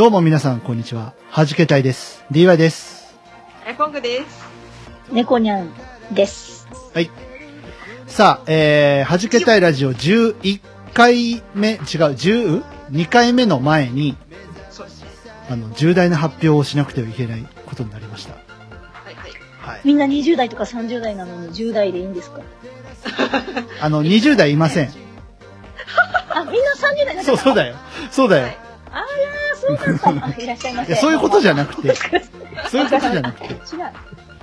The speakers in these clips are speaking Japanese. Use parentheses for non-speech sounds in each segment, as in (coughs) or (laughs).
どうも皆さん、こんにちは。はじけたいです。DY です。え、コングです。猫にゃんです。はい。さあ、えー、はじけたいラジオ11回目、違う、12回目の前に、そうですね。あの、重大な発表をしなくてはいけないことになりました。はいはい。はい。みんな20代とか30代なのに10代でいいんですか？(laughs) あの、20代いません。あ、みんな30代だそう、そうだよ。そうだよ。はいあらいらっしゃいませ。そういうことじゃなくくて、そういうことじゃなくて。違う。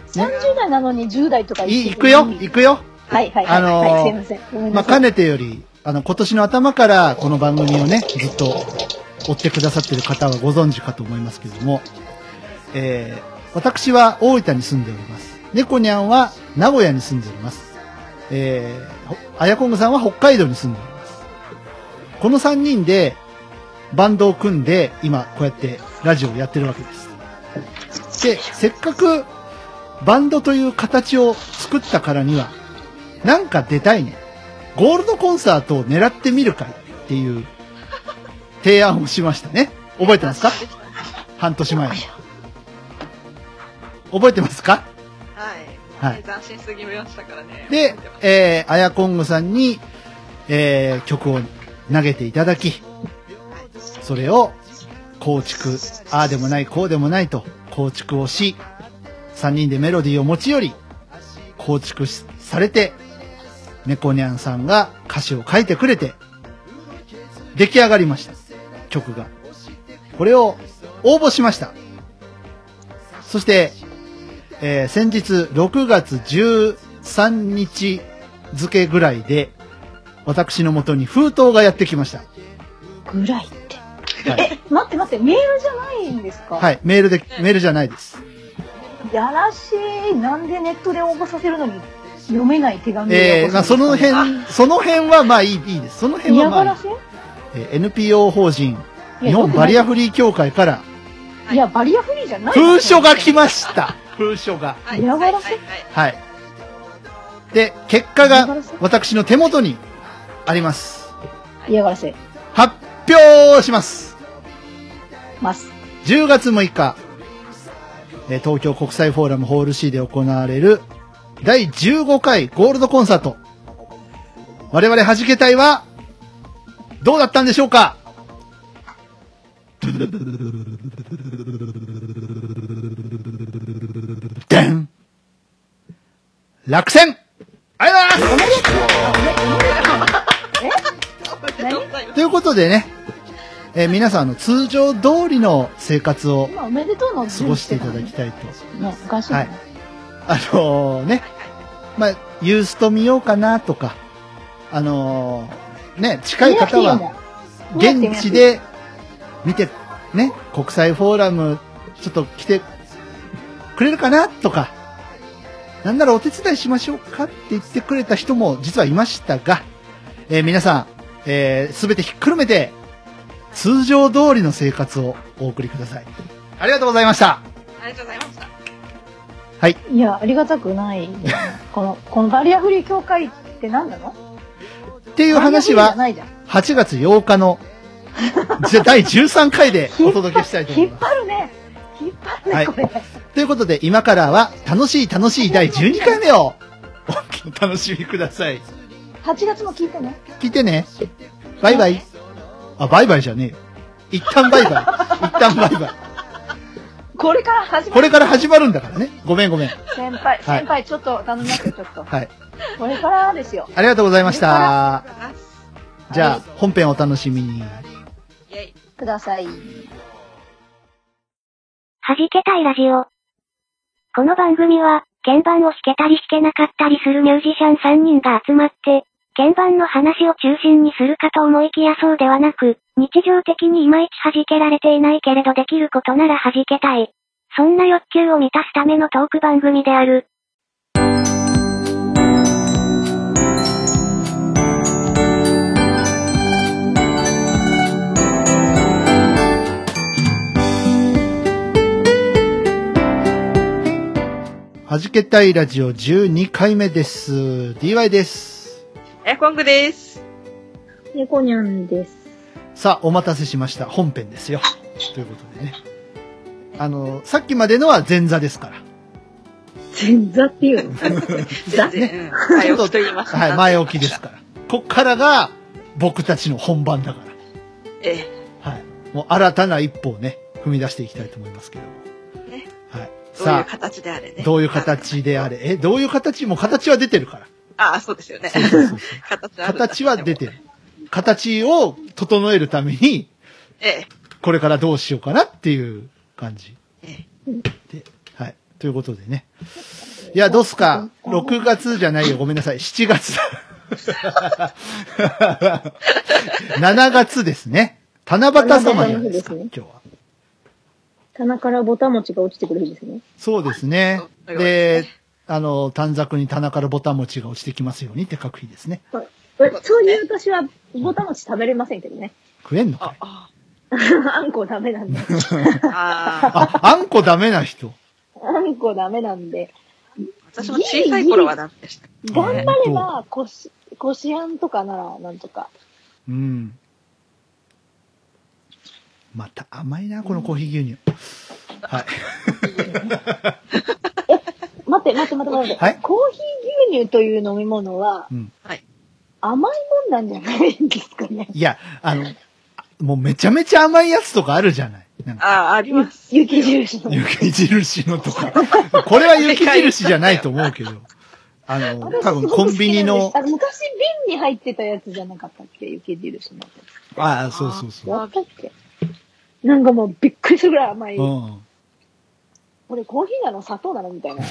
30代なのに10代とかい、行くよ、行くよ。はいはいはい。あのーはい、すいません。まあ。かねてより、あの、今年の頭からこの番組をね、ずっと追ってくださってる方はご存知かと思いますけれども、えー、私は大分に住んでおります。猫にゃんは名古屋に住んでおります。えーほ、あやこんぐさんは北海道に住んでおります。この3人でバンドを組んで、今こうやってラジオをやってるわけです。で、せっかくバンドという形を作ったからには、なんか出たいね。ゴールドコンサートを狙ってみるかいっていう提案をしましたね。覚えてますか？半年前に。覚えてますか？はい。はい斬新すぎましたからね。で覚えー、あやこんぐさんに、えー、曲を投げていただき、それを構築、ああでもない、こうでもないと構築をし、3人でメロディーを持ち寄り、構築されて、猫ニャンさんが歌詞を書いてくれて、出来上がりました。曲が。これを応募しました。そして、えー先日6月13日付ぐらいで、私のもとに封筒がやってきました。ぐら。い。え、待って待って、メールじゃないんですか？はい。メールで、メールじゃないです。やらしい。なんでネットで応募させるのに読めない手紙をえー、まあその辺、その辺はまあいい、いいです。その辺はまあいい嫌がら。せ？えー NPO 法人、日本バリアフリー協会から、いや、バリアフリーじゃない。封書が来ました。封書が。はい。嫌がらせ？はいはいはい。で、結果が嫌がらせ？私の手元にあります。嫌がらせ発表します。ます。10月6日、えー東京国際フォーラムホール C で行われる第15回ゴールドコンサート。我々弾け隊は、どうだったんでしょうか？でん落選。ありがとうございます。何ということでね、えー皆さんあの通常通りの生活を過ごしていただきたいと。ね。はいあのね、まあ、ユースト見ようかなとか、あのーね、近い方は、現地で見て、ね、国際フォーラム、ちょっと来てくれるかなとか、なんならお手伝いしましょうかって言ってくれた人も実はいましたが、えー皆さん、えすべてひっくるめて、通常通りの生活をお送りください。ありがとうございました。ありがとうございました。はい。いや、ありがたくない。この、(laughs) このバリアフリー協会って何なの？っていう話は、バリアフリーじゃない8月8日の、じゃ第13回で (laughs) お届けしたいと思います。張るね。引っ張るね、はいこれ。ということで、今からは楽しい楽しい第12回目をお楽しみください。8月も聞いてね。聞いてね。バイバイ。あ、バイバイじゃねえよ。一旦バイバイ。一旦バイバイ。これから始まる。これから始まるんだからね。ごめんごめん。先輩、はい先輩、ちょっと頼みますよ、ちょっと。はい。これからですよ。ありがとうございました。あじゃあ、本編お楽しみに。ください。弾けたいラジオ。この番組は、鍵盤を弾けたり弾けなかったりするミュージシャン3人が集まって、鍵盤の話を中心にするかと思いきやそうではなく、日常的にいまいち弾けられていないけれどできることなら弾けたい。そんな欲求を満たすためのトーク番組である。はじけたいラジオ12回目です。DY です。え、コングです。猫にゃんです。さあ、お待たせしました。本編ですよ。ということでね。あの、さっきまでのは前座ですから。前座っていうの？全然、うん。前置きと言いますはい、前置きですから。こっからが僕たちの本番だかええ。ら。はい。もう新たな一歩をね、踏み出していきたいと思いますけど。ね。はい。どういうさあ、形であれね。どういう形であれ。え、どういう形？もう形は出てるから。ああ、そうですよね。形はあるんだ形は出てる。形を整えるために、ええ。これからどうしようかなっていう感じ。えで、はい。ということでね。いや、どうすか ?6 月じゃないよ。ごめんなさい。7月だ。(laughs) 7月ですね。七夕様じゃないですか、今日は。棚からぼた餅が落ちてくる日ですね。そうですね。で、あの、短冊に棚からボタン餅が落ちてきますようにって書く日ですね。そういう私はぼた餅食べれませんけどね。食えんのかあい、あんこダメなんで。あああ。あ、あんこダメな人？あんこダメなんで。私も小さい頃はダメでした。頑張れば、こし、こしあんとかなら、なんとか。うん。また甘いな、このコーヒー牛乳。はい。(laughs) 待って、待って、待って、待って。はいコーヒー牛乳という飲み物はうん。はい。甘いもんなんじゃないんですかね？いや、あの、もうめちゃめちゃ甘いやつとかあるじゃない。なんか、ああ、あります。雪印の。雪印のとか。これは雪印じゃないと思うけど。あの、私多分コンビニのすごく好きなん、ですあ昔瓶に入ってたやつじゃなかったっけ？雪印の。ああ、そうそうそやったっけ？なんかもうびっくりするぐらい甘い。う。うん。これコーヒーなの砂糖なのみたいな。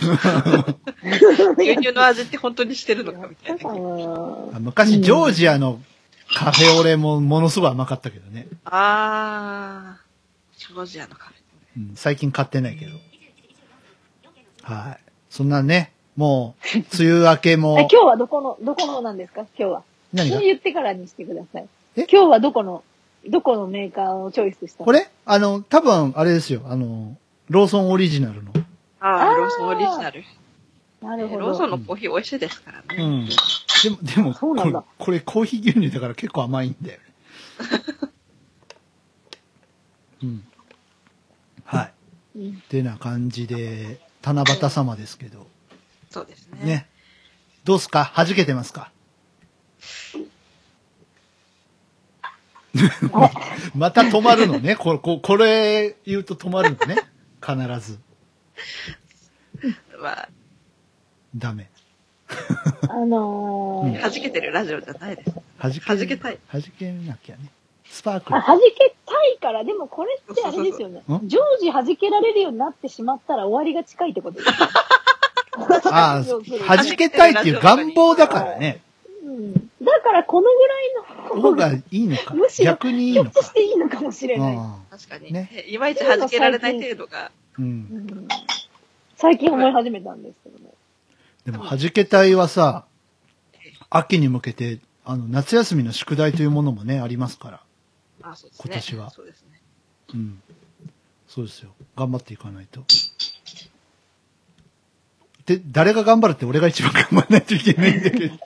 牛乳の味って本当にしてるのかみたいな。うん昔、ジョージアのカフェオレもものすごい甘かったけどね。ああ。ジョージアのカフェ。うん、最近買ってないけど。はい。そんなね、もう、梅雨明け (laughs) えも今、日はどこの、どこのなんですか？今日は。何が？そう言ってからにしてください。え？今日はどこの、どこのメーカーをチョイスしたこれ？あの、多分、あれですよ。あの、ローソンオリジナルの。ああローソンオリジナル。なるほど。ローソンのコーヒー美味しいですからね。うん。でも、でも、そうなんだこれ、これコーヒー牛乳だから結構甘いんだよね。(laughs) うん。はい。うんってな感じで、七夕様ですけど。そうですね。ね。どうすか？弾けてますか？(laughs) また止まるのね。これ、ここれ言うと止まるのね。必ず。まあ、ダメ。あのー、弾けてるラジオじゃないです。弾け、弾けたい。弾けなきゃね。スパークルあ、。弾けたいから、でもこれってあれですよねそうそうそう。常時弾けられるようになってしまったら終わりが近いってことです。ああ、弾けたいっていう願望だからね。うん。だからこのぐらいの方がいいのかむ。しろ逆にいいのかひょっとし。ていいのかもしれない。あ確かに。ねいまいち弾けられない程度が。あうんう。ん最近思い始めたんですけどね。でも、弾けたいはさ、秋に向けて、あの、夏休みの宿題というものもね、ありますから。あ、そうですね。今年はそうですね。うん。そうですよ。頑張っていかないと。で、誰が頑張るって俺が一番頑張らないといけないんだけど。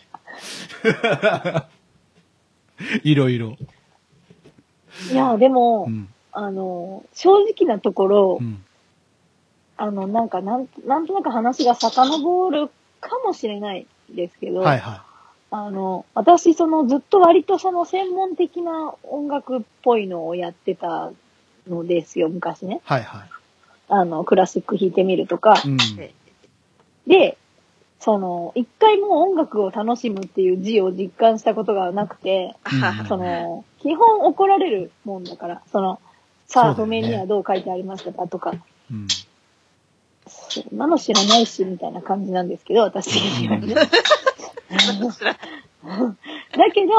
(laughs) いろいろ。いや、でも、うん。あの、正直なところ、うん。あの、なんか、なん、なんとなく話が遡るかもしれないですけど、はいはあの、私、その、ずっと割とその専門的な音楽っぽいのをやってたのですよ、昔ね。い。はいはあの、クラシック弾いてみるとか。い。うん。えで、その、一回も音楽を楽しむっていう字を実感したことがなくて、うんその、基本怒られるもんだから、その、さあ、譜面にはどう書いてありましたかとか、うん。そんなの知らないし、みたいな感じなんですけど、私的には (laughs) だけど、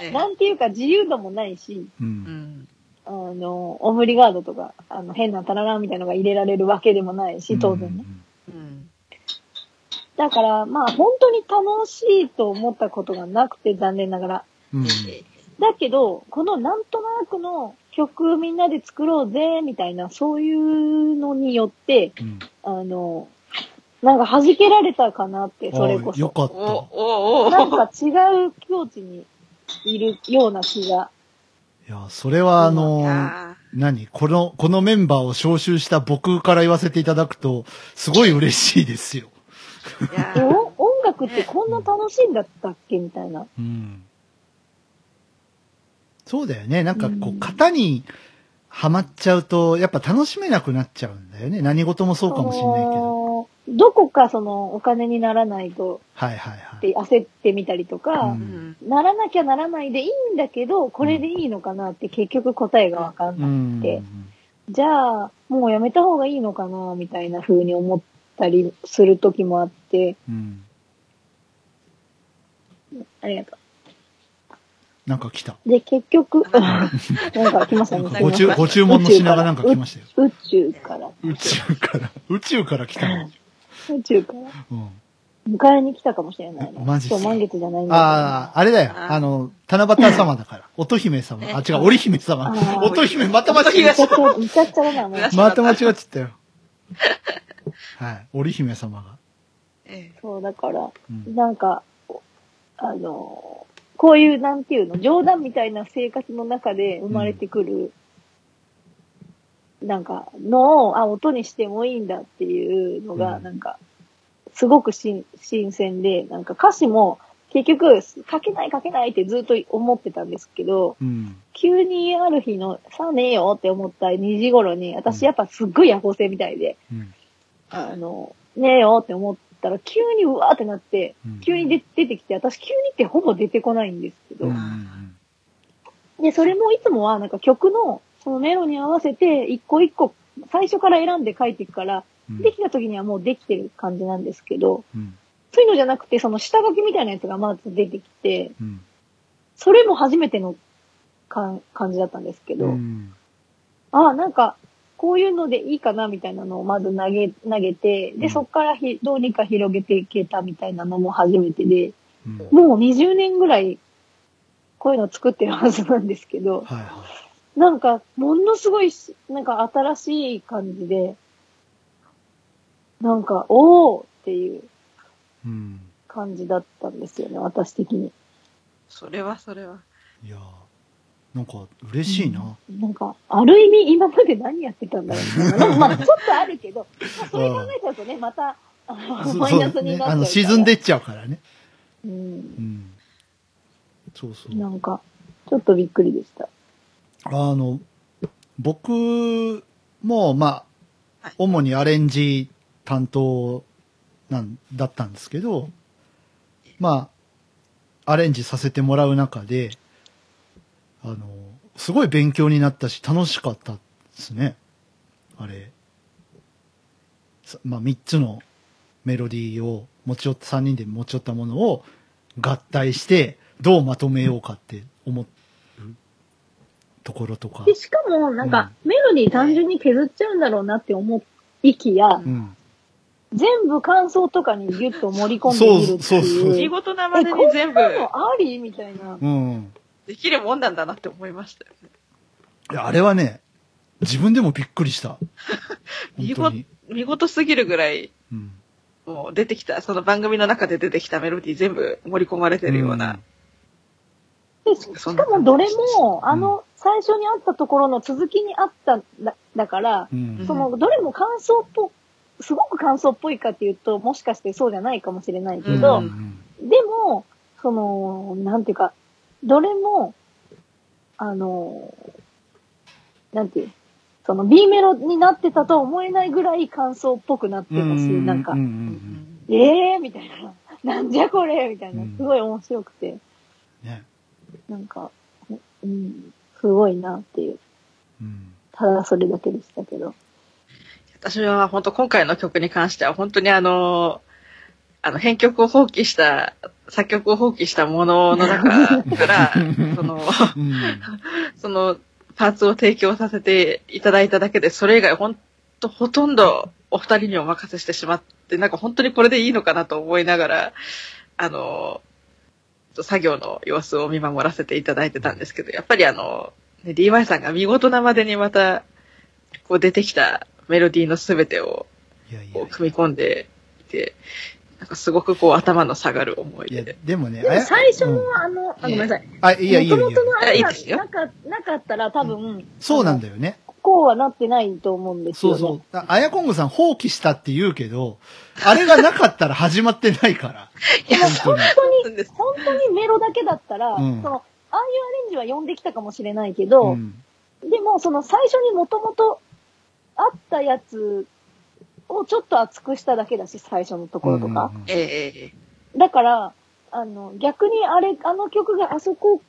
ええなんていうか自由度もないし、う。うんん。あの、オブリガードとか、あの、変なタラランみたいなのが入れられるわけでもないし、当然ね。うん。だから、まあ、本当に楽しいと思ったことがなくて、残念ながら。うん。だけど、このなんとなくの曲みんなで作ろうぜ、みたいな、そういうのによって、うん。あの、なんか弾けられたかなって、それこそ。あよかっおおおなんか違う境地にいるような気が。た。いや、それはあいの、や何？この、このメンバーを招集した僕から言わせていただくと、すごい嬉しいですよ。音楽ってこんな楽しいんだったっけみたいな。うん。そうだよね。なんかこう、うん型にはまっちゃうと、やっぱ楽しめなくなっちゃうんだよね。何事もそうかもしんないけど。ど。どこかそのお金にならないとはいはいはっい。て焦ってみたりとか、ううんんならなきゃならないでいいんだけど、これでいいのかなって結局答えがわかんうない。ん。でじゃあ、もうやめた方がいいのかなみたいな風に思ったりする時もあって、うん。ありがとなんか来た。う。で、結局、(laughs) なんか来ましたね。なんかご注ご注文の品がなんか来ましたよ。宇宙から。宇宙から、宇宙から来たの？宇宙から。うん。迎えに来たかもしれないな。マジっすか今日満月じゃないんだああ、あれだよ。あの、七夕様だから。乙姫様。あ、違う、織姫様乙姫、また間違えちゃくちゃ、めちゃくちゃだな、もう。た。また間違っちゃったよ。はい。織姫様が。ええそう、だから、うん。なんか、あの、こういう、なんていうの、冗談みたいな生活の中で生まれてくる、なんか、のを、あ、音にしてもいいんだっていうのが、うんなんか、すごく新新鮮で、なんか歌詞も、結局、書けない書けないってずっと思ってたんですけど、うん。急にある日の、さあねえよって思った2時頃に、私やっぱすっごい夜行性みたいで、うん。あの、ねえよって思ったら、急にうわーってなって、うん急に出出てきて、私急にってほぼ出てこないんですけど、で、それもいつもはなんか曲のそのメロに合わせて一個一個最初から選んで書いていくから、うん。できた時にはもうできてる感じなんですけど、うん。そういうのじゃなくて、その下書きみたいなやつがまず出てきて、うん。それも初めてのか感じだったんですけど、うん。ああ、なんか、こういうのでいいかなみたいなのをまず投げ、投げて、で、うんそっからひどうにか広げていけたみたいなのも初めてで、うん。もう20年ぐらい、こういうの作ってるはずなんですけど、はいはなんか、ものすごいし、なんか新しい感じで、なんか、おーっていうい。うん。感じだったんですよね、私的に。それはそれは。いやーなんか嬉しいな。なんか、ある意味今まで何やってたんだろうみたいな。(laughs) まあ、ちょっとあるけど、まあ、それ考えちゃうとね、また、マイナスにね。なっちゃう。あの、沈んでいっちゃうからね。う。うんん。そうそう。なんか、ちょっとびっくりでした。あの、僕も、まあはい、主にアレンジ担当なん、だったんですけど、まあ、アレンジさせてもらう中で、あの、すごい勉強になったし、楽しかったですね。あれ。さまあ、三つのメロディーを持ち寄った、三人で持ち寄ったものを合体して、どうまとめようかって思うところとかで、。しかも、なんか、メロディー単純に削っちゃうんだろうなって思いきや、うん。全部感想とかにギュッと盛り込んでみるってそうそうそういう。見事なまでに全部えこんなのありみたいな。うん。できるもんなんだなって思いましたよね。いやあれはね、自分でもびっくりした。(laughs) 見事本当に。見事すぎるぐらい、うん。もう出てきた、その番組の中で出てきたメロディー全部盛り込まれてるような。でししかもどれも、あの、最初にあったところの続きにあっただ、だから、うん。うん。その、どれも感想っぽ、すごく感想っぽいかっていうと、もしかしてそうじゃないかもしれないけうんど、うんでも、その、なんていうか、どれも、あの、なんていう、その B メロになってたとは思えないぐらい感想っぽくなってたし、うん。なんかう、ん。えー？みたいな、(laughs) なんじゃこれ？みたいな。うん、すごい面白くて、ね。なんか、うん、すごいなっていう、うん。ただそれだけでしたけど。私は本当今回の曲に関しては本当にあの、あの編曲を放棄した、作曲を放棄したものの中から、(laughs) その、うん。そのパーツを提供させていただいただけで、それ以外本当ほとんどお二人にお任せしてしまって、なんか本当にこれでいいのかなと思いながら、あの、作業の様子を見守らせていただいてたんですけど、やっぱりあの、ね、DY さんが見事なまでにまた、こう出てきたメロディーのすべてをこう組み込んでいて、なんかすごくこう頭の下がる思いいや出。、でもね、でもあや最初のうんあの、あ、ごめんなさい。あ、いや、いいよ、いいよ。元々のあれがいいですよなかなかったら多分、そうなんだ。だよね。こうはなってないと思うんですよ、ね。そうそう。ああやこんぐさん放棄したって言うけど、あれがなかったら始まってないから。(laughs) いや、本当に。本当に、メロだけだったら、うんその、ああいうアレンジは読んできたかもしれないけど、うん。でも、その最初にもともとあったやつをちょっと厚くしただけだし、最初のところとか。うんうんうんええええだから、あの、逆にあれ、あの曲があそこ、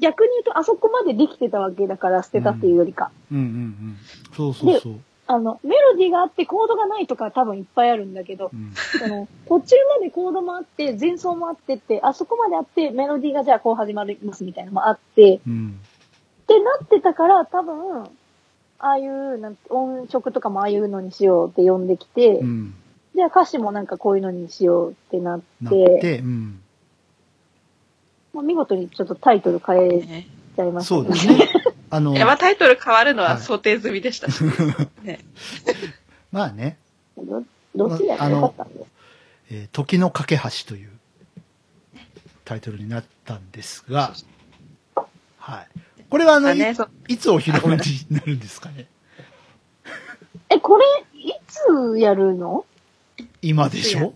逆に言うとあそこまでできてたわけだから捨てたっていうよりか。うんうんうん。そうそうそう。あの、メロディーがあってコードがないとか多分いっぱいあるんだけど、うんその、途中までコードもあって、前奏もあってって、あそこまであって、メロディーがじゃあこう始まりますみたいなのもあって、うん。ってなってたから、多分、ああいう、なん音色とかもああいうのにしようって呼んできて、うん。じゃあ歌詞もなんかこういうのにしようってなって、なって、うん。まあ、見事にちょっとタイトル変えねちゃいましたそうですね。あの (laughs) い、や、まあタイトル変わるのは想定済みでしたし。(laughs) ね。まあね、どどっちでもよかったんです。えー時の架け橋というタイトルになったんですが、はい。これはあの、ね、いつお披露目になるんですかね？(laughs) え、これ、いつやるの？今でしょ？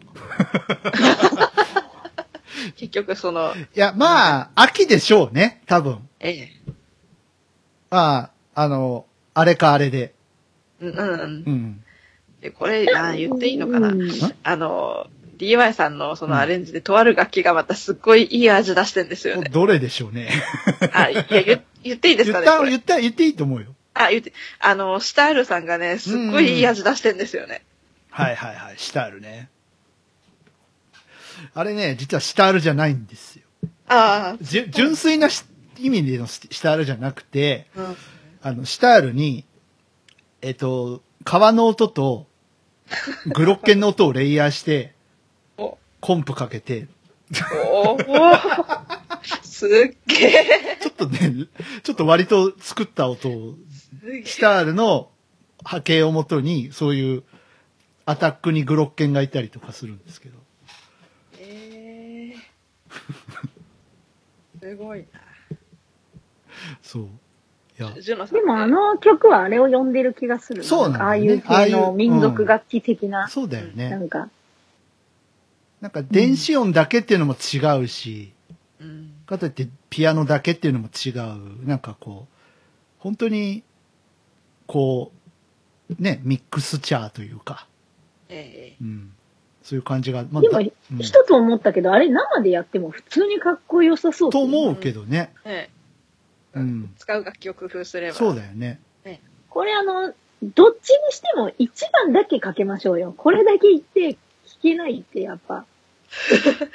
(laughs) 結局その、いや、まあ、秋でしょうね、多分。ええ。まあ、あの、あれかあれで。うんうんうん。うん。で、これ、あ言っていいのかな？うんあの、DY さんのそのアレンジで、とある楽器がまたすっごいいい味出してんですよね。どれでしょうね。あ、いや、言言っていいですかね言った、言った、言っていいと思うよ。あ、言って、あの、シタールさんがね、すっごいいい味出してんですよね。はいはいはい、シタールね。あれね、実はシタールじゃないんですよ。あじゅ純粋なし意味でのシシタールじゃなくて、あ、うん。あの、シタールに、えっと、川の音と、グロッケンの音をレイヤーして、お、コンプかけて、おー。すっげえ。ちょっとね、ちょっと割と作った音を、シタールの波形をもとに、そういうアタックにグロッケンがいたりとかするんですけど。えー。すごいそう。いや。でもあ、の曲はあれを呼んでる気がする。そうなんね。ああいう系の民族楽器的な、そうだよね。なんか、なんか電子音だけっていうのも違うし、うん。かといってピアノだけっていうのも違う。なんかこう、本当に、こう、ね、ミックスチャーというか、えうん。そういう感じが、までもだうん一つ思ったけど、あれ生でやっても普通にかっこよさそう。と思うけどね。えええうん。使う楽器を工夫すれば。そうだよね。これあの、どっちにしても一番だけかけましょうよ。これだけ言って弾けないってやっぱ、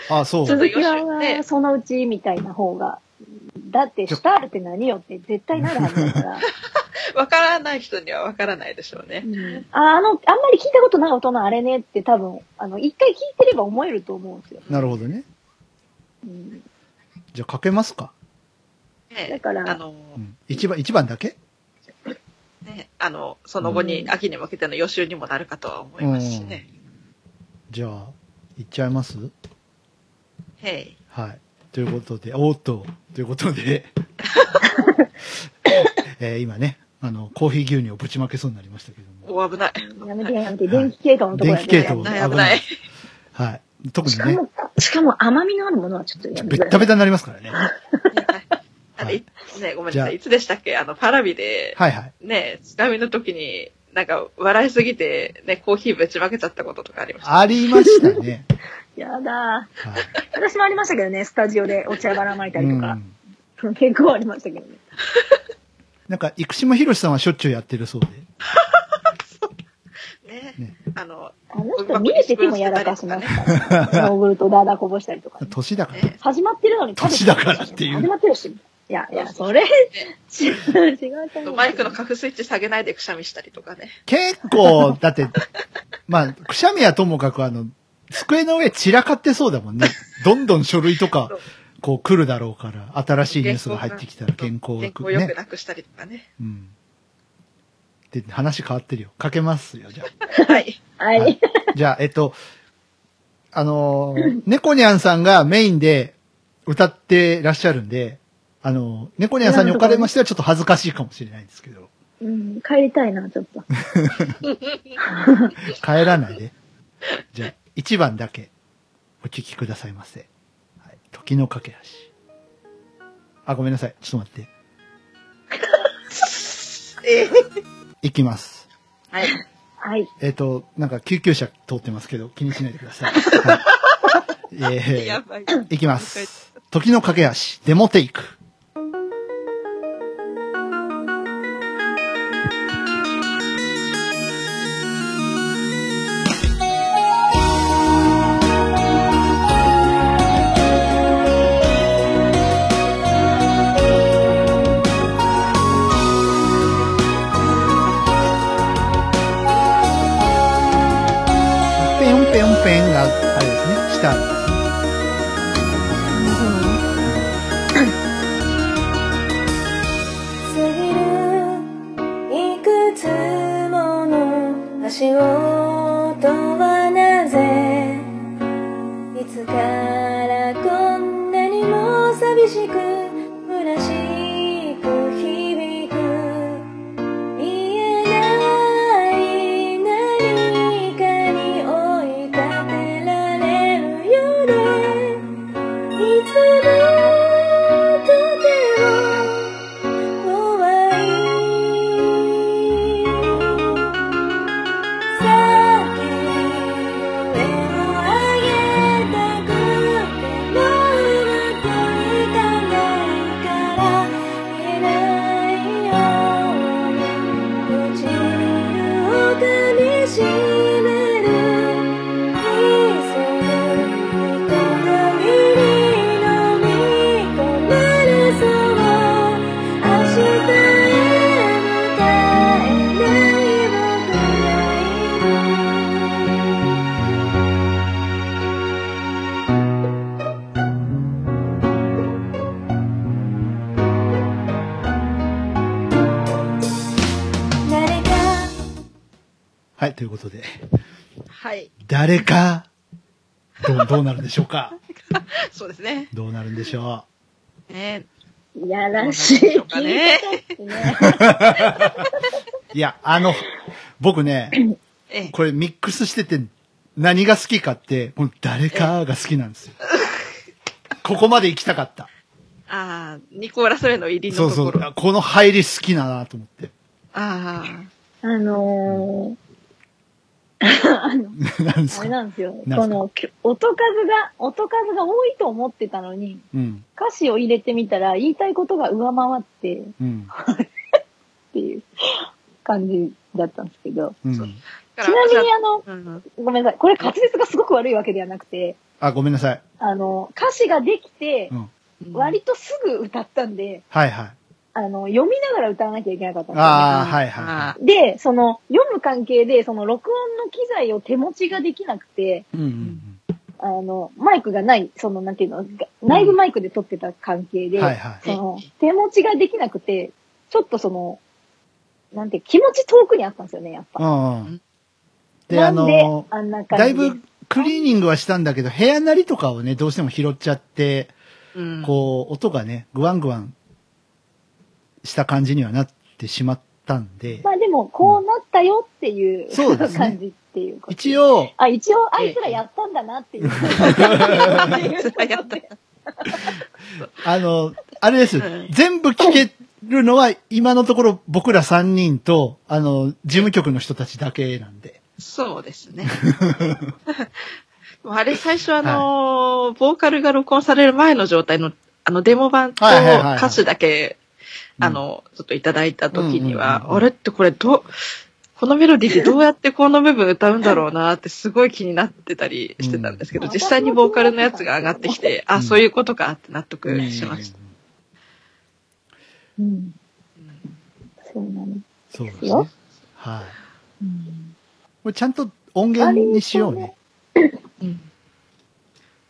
あ、そう。続きはそのうちみたいな方が。だって、スタールって何よって絶対なるはずだから。(laughs) わからない人にはわからないでしょうねう。ん、ああの、あんまり聞いたことない音のあれねって多分、あの、一回聞いてれば思えると思うんですよ。なるほどね。うん、じゃあかけますか？ねだからあの、うん。一番、一番だけ？ね、あの、その後に、うん秋に向けての予習にもなるかとは思いますしね。じゃあ、いっちゃいます？へい。はい。ということで、(laughs) おーっと、ということで、(laughs) えー今ね、あの、コーヒー牛乳をぶちまけそうになりましたけども。お、危ない。やめてやめて、電気系統のところ電気系統危ない、危ない。はい。特にね、しかも、しかも甘みのあるものはちょっとやめべてください。ったべたになりますからね。あれ、いね、ごめんじゃあなさい。いつでしたっけ？あの、パラビで、はいはい。ね、つかみの時に、なんか、笑いすぎて、ね、コーヒーぶちまけちゃったこととかありました。ありましたね。(laughs) やだはい。私もありましたけどね、スタジオでお茶ばらまいたりとか。うん結構ありましたけどね。なんか、生島博さんはしょっちゅうやってるそうで。(laughs) ね。ねあの、あの人見えててもやらかしますから、ヨーグルトダーダこぼしたりとかね、年だから。ね、始まってるのに食べて年だからっていう始まってるし。いや、いや、それ、違 (laughs) う、違うと思う。マイクのカフスイッチ下げないでくしゃみしたりとかね。結構、だって、(laughs) まあ、くしゃみはともかくあの、机の上散らかってそうだもんね。どんどん書類とかこう来るだろうから、新しいニュースが入ってきたら原稿が原稿よくね。なくしたりとかね。うん。で、話変わってるよ。かけますよ、じゃは。あ。はいじゃあ、えっと、あのー、猫ニャンさんがメインで歌ってらっしゃるんで、あのー、猫ニャンさんにおかれましてはちょっと恥ずかしいかもしれないんですけど、うん、帰りたいな、ちょっと。帰らないで。じゃあ、1番だけお聞きくださいませ。はい、時の架け橋。あ、ごめんなさい。ちょっと待って。えいきます。はい。はい。えっ、と、なんか救急車通ってますけど、気にしないでください。(laughs) はい、えー、い。いきます。時の架け橋、デモテイク。でしょうか？(laughs) そうですね。どうなるんでしょねいやらしいどうなんでしょうかね聞 (laughs) いや、あの、僕ね、ええ。これミックスしてて何が好きかって、この誰かが好きなんですよ。(laughs) ここまで行きたかった。ああ、ニコーラスレの入りそうそうこの入り好きだなと思って。ああのー、あの、あれなんですよ。なんすか？この、き音数が、音数が多いと思ってたのに、うん。歌詞を入れてみたら言いたいことが上回ってっうん。ていう感じだったんですけど。うん。あ。ちなみにあの、うんごめんなさい。これ滑舌がすごく悪いわけではなくて、あ、ごめんなさい。あの、歌詞ができて割とすぐ歌ったんで、はいはい。あの、読みながら歌わなきゃいけなかったんですよ、ああ、はいはいはあで、その、読む関係で、その、録音の機材を手持ちができなくて、い。うんうんあの、マイクがない、その、なんていうの、内部マイクで撮ってた関係で、うん。はいはい。その、手持ちができなくて、ちょっとその、なんて、気持ち遠くにあったんですよね、やっぱ。うんうん。で、あなんでの、あんな感じだいぶクリーニングはしたんだけど、部屋なりとかをね、どうしても拾っちゃって、うんこう、音がね、グワングワンした感じにはなってしまったんでま、あでも、こうなったよっていう、そうですね感じっていうこと。一応、あ、一応、あいつらやったんだなっていう。やった (laughs) あの、あれです。全部聞けるのは、今のところ僕ら3人と、あの、事務局の人たちだけなんで。そうですね。(laughs) あれ最初あのーボーカルが録音される前の状態の、あのデモ版とはいはいはいはい歌詞だけ、うんあの、ちょっといただいた時には、うんうんうんうんあれってこれどう、このメロディーでどうやってこの部分歌うんだろうなってすごい気になってたりしてたんですけど、うん実際にボーカルのやつが上がってきて、うんあ、そういうことかって納得しました。うん。そうなの。そうですよね。はい。うんこれちゃんと音源にしようね。うん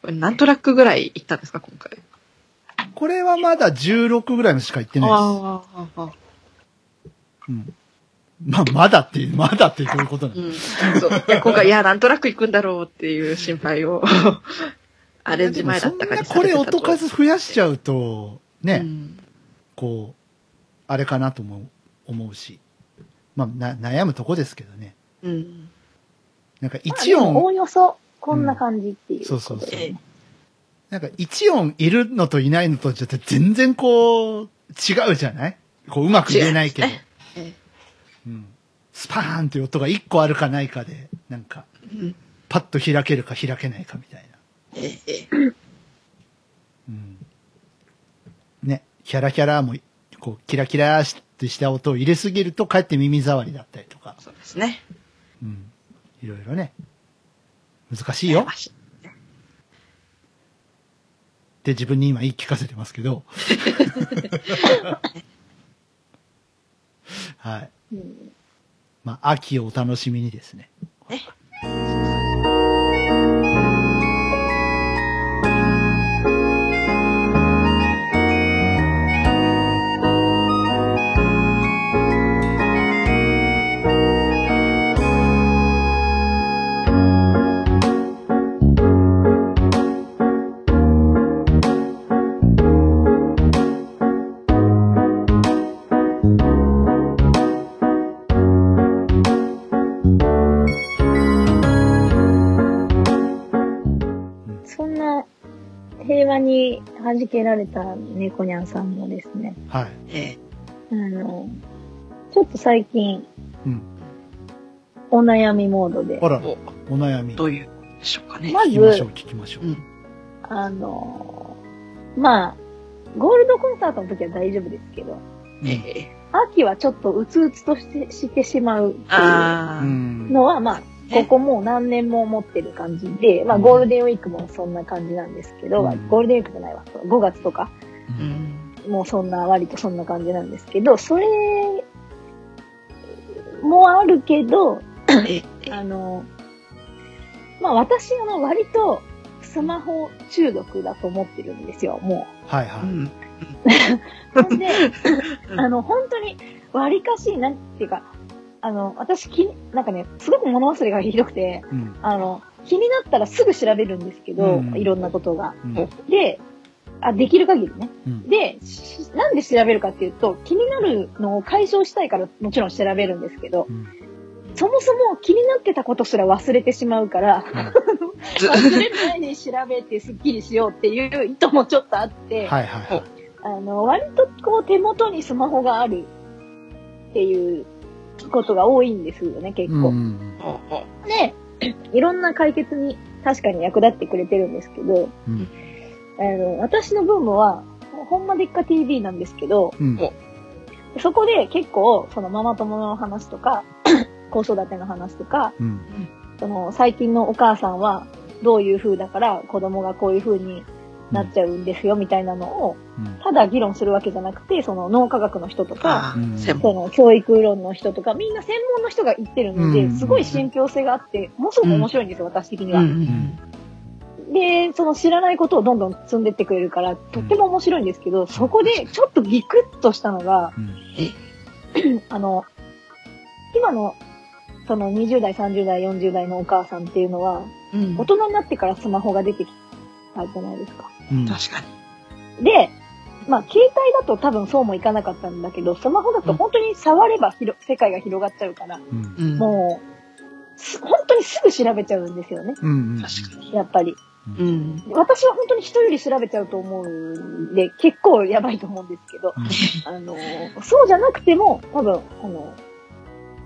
これ何トラックぐらいいったんですか、今回？これはまだ16ぐらいまでしか言ってないです。ああ、うん。まあ、まだっていう、まだってどういうことなのうん。そう。今回、いや、なんとなく行くんだろうっていう心配を、(laughs) アレンジ前だったかにでもそんなこれ音数増やしちゃうと、ね、うんこう、あれかなとも思うし。まあ、な、悩むとこですけどね。うん。なんかまあ一音、おおよそ、こんな感じっていうことで、そうそうそうええなんか一音いるのといないのとちょっと全然こう、違うじゃない？こう、うまく言えないけど。スパーンっていう音が一個あるかないかで、なんか、うん。パッと開けるか開けないかみたいな。うん。ね、キャラキャラも、こう、キラキラってした音を入れすぎると、かえって耳障りだったりとか。そうですね。うん。いろいろね。難しいよって自分に今言い聞かせてますけど。(laughs) はい。うんまあ、秋をお楽しみにですね。に弾けられた猫にゃんさんもですね、はい。えあの、ちょっと最近うん。お悩みモードであ、らえ、お悩み。どういうでしょうかね。ま聞きましょう、ず、聞きましょう。うん。あの、まあ、ゴールドコンサートの時は大丈夫ですけど、うんええ秋はちょっとうつうつとしてしてしまうっていうあん。のは、まあ、ここもう何年も思ってる感じで、まあ、ゴールデンウィークもそんな感じなんですけど、うんゴールデンウィークじゃないわ、5月とか、ううんん。もうそんな、割とそんな感じなんですけど、それもあるけど、ええあの、まあ私、あの、割とスマホ中毒だと思ってるんですよ、もはいはい。うん。う。(laughs) なんで、う (laughs) んあの、本当に、割かし、なんていうか、あの、私、き、なんかね、すごく物忘れがひどくて、うん。あの、気になったらすぐ調べるんですけど、うんいろんなことが。うんで、あ、できる限りね。うん。で、しなんで調べるかっていうと、気になるのを解消したいからもちろん調べるんですけど、うんそもそも気になってたことすら忘れてしまうから、ず (laughs) 忘れる前に調べてスッキリしようっていう意図もちょっとあって、はいはいはい。あの、割とこう手元にスマホがあるっていうことが多いんですよね、結構。うんで、(coughs) いろんな解決に確かに役立ってくれてるんですけど、うんあの、私のブームは、ほんまでっか TV なんですけど、うん。そこで結構、そのママ友の話とか、(coughs) 子育ての話とか、うん。その最近のお母さんはどういう風だから子供がこういう風になっちゃうんですよみたいなのを、うんただ議論するわけじゃなくて、その脳科学の人とか。その教育論の人とか、みんな専門の人が言ってるので、うんすごい信憑性があって、ものすごく面白いんですよ、私的には。で、その知らないことをどんどん積んでってくれるから、とっても面白いんですけど、そこでちょっとギクッとしたのが、うんあの、今の、その20代、30代、40代のお母さんっていうのは、うん。大人になってからスマホが出てきたじゃないですか。うん。確かに。で、まあ、携帯だと多分そうもいかなかったんだけど、スマホだと本当に触れば広世界が広がっちゃうから、うん。うん。もう、す本当にすぐ調べちゃうんですよね。うん。確かに。やっぱり。うん。私は本当に人より調べちゃうと思うんで、結構やばいと思うんですけど、あの、そうじゃなくても、多分、あの、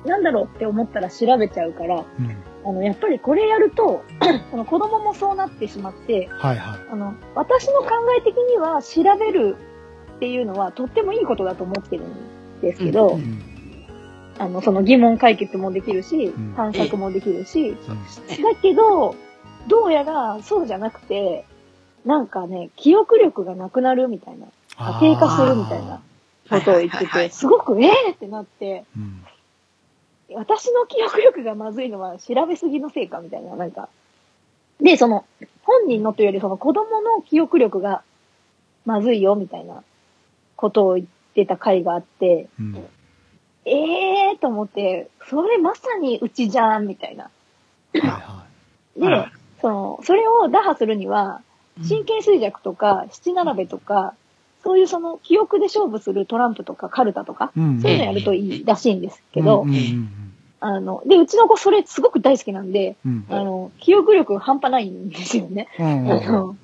なんだろうって思ったら調べちゃうから、うん。あの、やっぱりこれやると、(clears throat) その子供もそうなってしまって、はいはい。あの、私の考え的には調べるっていうのはとってもいいことだと思ってるんですけど、うんうん。あの、その疑問解決もできるしん、探索もできるし。だけど、どうやらそうじゃなくて、なんかね、記憶力がなくなるみたいな、低下するみたいなことを言ってて、はいはいはいはいすごくええってなって、うん。私の記憶力がまずいのは調べすぎのせいかみたいな、なんか。で、その、本人のというよりその子供の記憶力がまずいよみたいなことを言ってた回があって、うん。ええーと思って、それまさにうちじゃん、みたいな。はいはであら、その、それを打破するには、神経衰弱とか、七並べとか、そういうその記憶で勝負するトランプとかカルタとか、い。うんそういうのやるといいらしいんですけど、うんうんあの、で、うちの子それすごく大好きなんで、うんあの、記憶力半端ないんですよね。うんあの、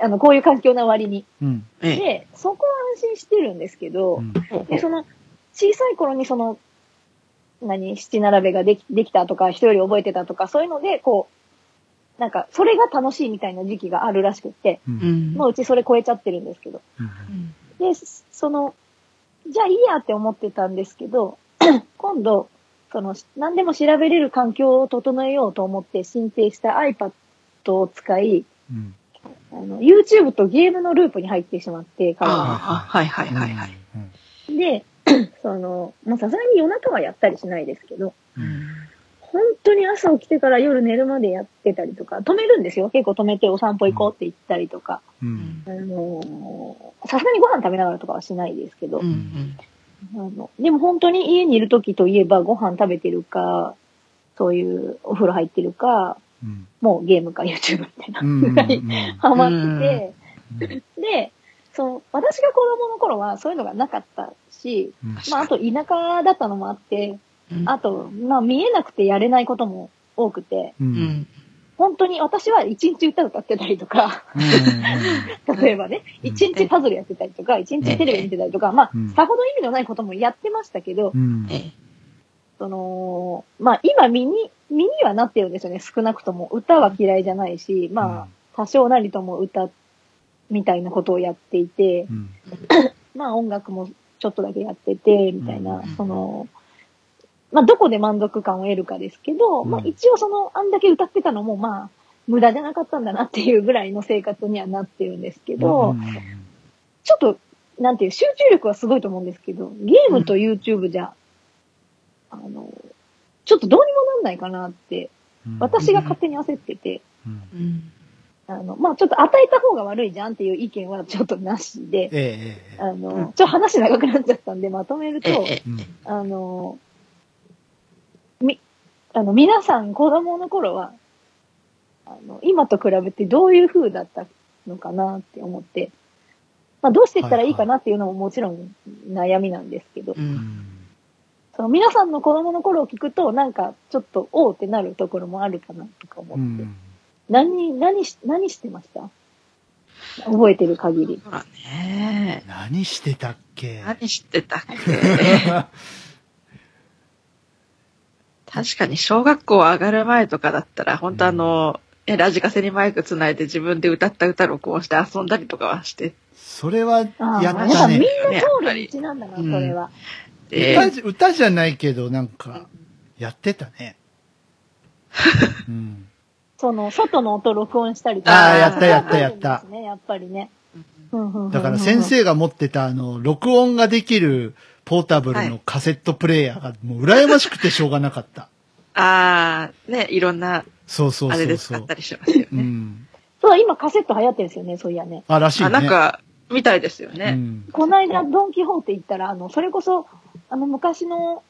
あのこういう環境な割に。うんええ。で、そこは安心してるんですけど、うんで、その、小さい頃にその、何、七並べができできたとか、人より覚えてたとか、そういうので、こう、なんか、それが楽しいみたいな時期があるらしくって、ううんん。もううちそれ超えちゃってるんですけど。うんで、その、じゃあいいやって思ってたんですけど、(clears throat) 今度、その、何でも調べれる環境を整えようと思って申請した iPad を使い、うんあの、YouTube とゲームのループに入ってしまって、彼は。ああ、はいはいはいはい。で、(clears throat) その、まあさすがに夜中はやったりしないですけど、うん本当に朝起きてから夜寝るまでやってたりとか、止めるんですよ。結構止めてお散歩行こうって言ったりとか。うん。あのーさすがにご飯食べながらとかはしないですけど、うんあのでも本当に家にいる時といえばご飯食べてるか、そういうお風呂入ってるか、うん。もうゲームか YouTube みたいなうんぐらいハマってうん。て、で、その、私が子供の頃はそういうのがなかったし、うん。まあ、あと田舎だったのもあって、うん。あと、まあ、見えなくてやれないことも多くて。本当に私は一日歌歌ってたりとか、うん。(laughs) 例えばね、うん一日パズルやってたりとか、一日テレビ見てたりとか、まあうん、さほど意味のないこともやってましたけど。その、まあ、今身に、身にはなってるんですよね、少なくとも。歌は嫌いじゃないし、まあ、多少なりとも歌みたいなことをやっていて、うん。まあ、音楽もちょっとだけやってて、みたいな、うん。その、まあ、どこで満足感を得るかですけど、うん。まあ、一応その、あんだけ歌ってたのも、まあ、無駄じゃなかったんだなっていうぐらいの生活にはなってるんですけど、うん。ちょっと、なんていう、集中力はすごいと思うんですけど、ゲームと YouTube じゃ、あの、ちょっとどうにもなんないかなって、うん。私が勝手に焦ってて。あの、まあ、ちょっと与えた方が悪いじゃんっていう意見はちょっとなしで、ええええ。あの、うんちょっと話長くなっちゃったんでまとめると、えあの、み、あの、皆さん子供の頃は、あの、今と比べてどういう風だったのかなって思って、まあ、どうしていったらいいかなっていうのももちろん悩みなんですけど、う。うんんその皆さんの子供の頃を聞くと、なんかちょっと、おーってなるところもあるかなとか思うって。ん何、何し、何してました？覚えてる限り。ほらね。何してたっけ？何してたっけ？(laughs) 確かに小学校上がる前とかだったら、本当あの、えラジカセにマイクつないで自分で歌った歌録音して遊んだりとかはしてそれはああ、ややっぱみんったね。な通る道なんだな、それは。て、歌じ歌じゃないけど、なんか、やってたね。(laughs) うんその、外の音録音したりとあか。あやったやったやったね、やっぱりね。うんうんうんうんだから先生が持ってたあの、録音ができるポータブルのカセットプレイヤーがもう羨ましくてしょうがなかった。(laughs) ああ、ね、いろんな、そうそうあれそうそうで使った。りしますよね。うん。そう、今カセット流行ってるんですよね、そういやね。あ、らしいね。あ、なんか、みたいですようね。ん。この間、ドンキホーテ行ったら、あの、それこそ、あの、昔の、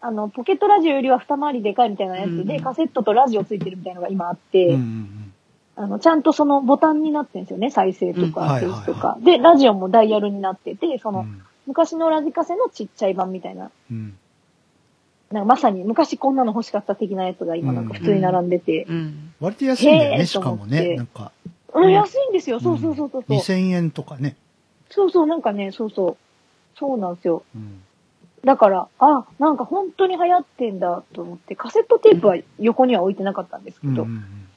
あの、ポケットラジオよりは二回りでかいみたいなやつで、うんカセットとラジオついてるみたいなのが今あっうんて、うんあの、ちゃんとそのボタンになってるんですよね、再生とうんか、停止とか。で、ラジオもダイヤルになってて、その、うん。昔のラジカセのちっちゃい版みたいな、うん。なんかまさに昔こんなの欲しかった的なやつが今なんか普通に並んでて、うん。割と安いんだよね、しかもね。なんか、うん、安いんですよ、そうそうそうそうそう。2000円とかね。そうそう、なんかね、そうそう。そうなんですよ。うん。だから、あ、なんか本当に流行ってんだと思って、カセットテープは横には置いてなかったんですけど、うんうんうん。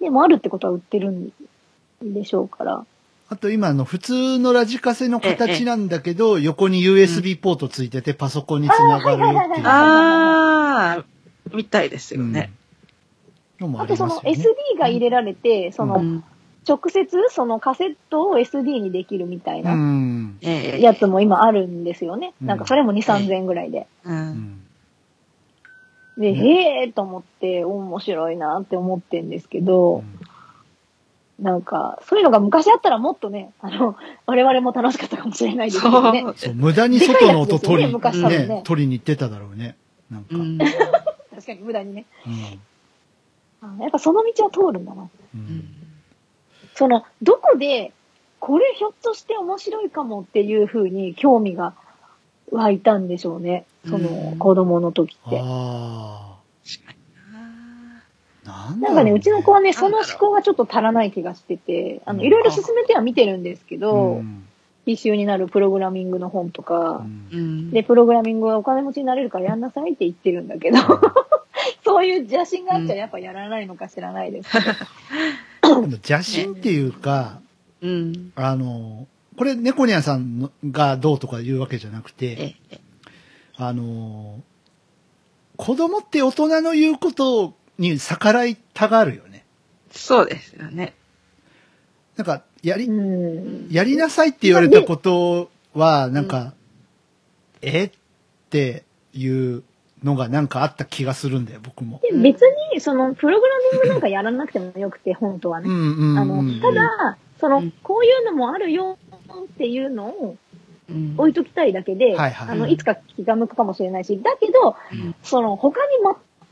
でもあるってことは売ってるんでしょうから。あと今あの普通のラジカセの形なんだけど、横に USB ポートついててパソコンにつながるっていう。ああ、みたいですよね。のもああとその。SD が入れられて、そのうん。直接そのカセットを SD にできるみたいうな。やつも今あるんですよね。うんなんかそれも2、3000円ぐらいで。う。うんん。で、へえーと思って面白いなって思ってんですけど、なんか、そういうのが昔あったらもっとね、あの、我々も楽しかったかもしれないですけどね。そうそう、無駄に外の音取り、ねねね、取りに行ってただろうね。なんか。ううん。ん。(laughs) 確かに無駄にね。あやっぱその道は通るんだな。ううんんその、どこで、これひょっとして面白いかもっていう風に興味が湧いたんでしょうね。そのうん子供の時って。ああ。なんかね、うちの子はね、そうの思考がちょっと足らない気がしてて、あの、うんいろいろ進めては見てるんですけど、うん必修になるプログラミングの本とうか、んうん。で、プログラミングはお金持ちになれるからやんなさいって言ってるんだけど、(laughs) そういう邪心があっちゃやっぱやらないのか知らないですけど。邪心っていうか、うん。あの、これ、猫ニャンさんのがどうとか言うわけじゃなくて、ええ。あの、子供って大人の言うことに逆らいたがるよね。そうですよね。なんか、やりう、ん。やりなさいって言われたことは、なんか、えっていうのがなんかあった気がするんだよ、僕も。で別に、その、プログラミングなんかやらなくてもよくて、本当はね。うんうんあのうん。、ただ、そのうん、こういうのもあるよっていうのをうん。置いときたいだけで、はいはいあの、いつか気が向くかもしれないし、だけど、うんその、他に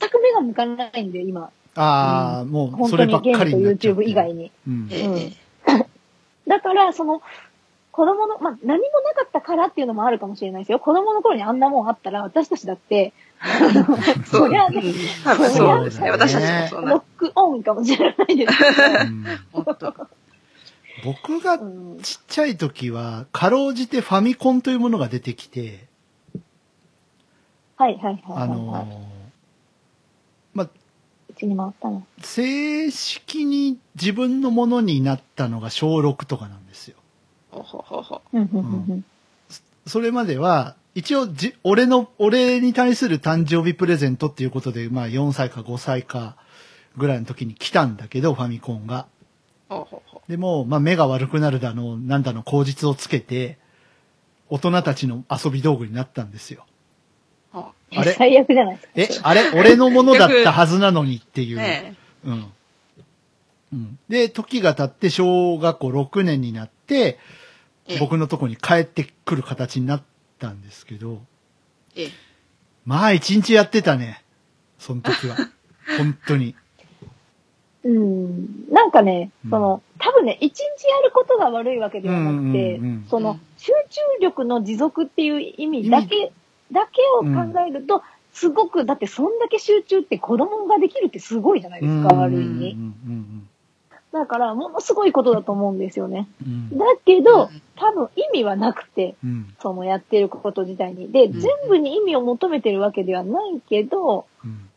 全く目が向かないんで、今。ああ、もう、本そればっ当にゲームとかりになっちゃう YouTube 以外に。うん。ええ。(laughs) だから、その、子供の、まあ、何もなかったからっていうのもあるかもしれないですよ。子供の頃にあんなもんあったら、私たちだって、そりゃね、そうですね。私たちもそうなロックオンかもしれないですけうん本当。僕がちっちゃい時は、かろうじてファミコンというものが出てきて、はいはいはいあ。のー、うちにもあったな。正式に自分のものになったのが小6とかなんですよ。ほほほほ。うんうんうんうんそれまでは、一応じ、俺の、俺に対する誕生日プレゼントっていうことで、まあ4歳か5歳かぐらいの時に来たんだけど、ファミコンが。ほほほ。でも、まあ目が悪くなるだの、なんだの口実をつけて、大人たちの遊び道具になったんですよ。ほあれ？最悪じゃないですか。え、あれ？俺のものだったはずなのにっていう。ねうん。うん。で、時が経って小学校6年になって、え。僕のとこに帰ってくる形になったんですけど、ええ。まあ一日やってたね。その時は。(laughs) 本当に。うん。なんかねうん、その、多分ね、一日やることが悪いわけではなくてうんうんうん、そうの、集中力の持続っていう意味だけ、だけを考えると、すごく、だってそんだけ集中って子供ができるってすごいじゃないですか、悪い意うん味。うんだから、ものすごいことだと思うんですよね。うんうんだけどうん、多分意味はなくて、うんそのやってること自体に。で、ん全部に意味を求めてるわけではないけど、うん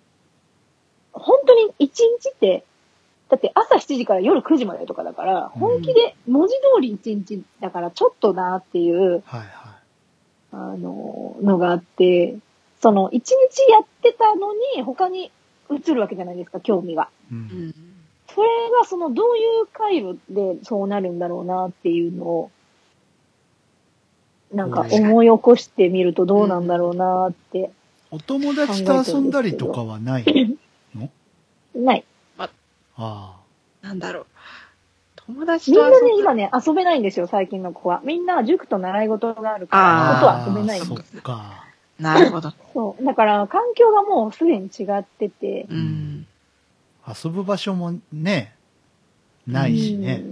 本当に一日って、だって朝7時から夜9時までとかだから、うん本気で文字通り一日だからちょっとなっていう、はいはい。あの、のがあって、その一日やってたのに他に移るわけじゃないですか、興味が。ううんん。それがそのどういう回路でそうなるんだろうなっていうのを、なんか思い起こしてみるとどうなんだろうなって、お友達と遊んだりとかはないの？(laughs) ない。ああ。なんだろう。友達みんなね、今ね、遊べないんですよ、最近の子は。みんな塾と習い事があるから、子とは遊べないんそです。っか。なるほど。そう。だから、環境がもうすでに違ってて。うん。遊ぶ場所もね、ないしね。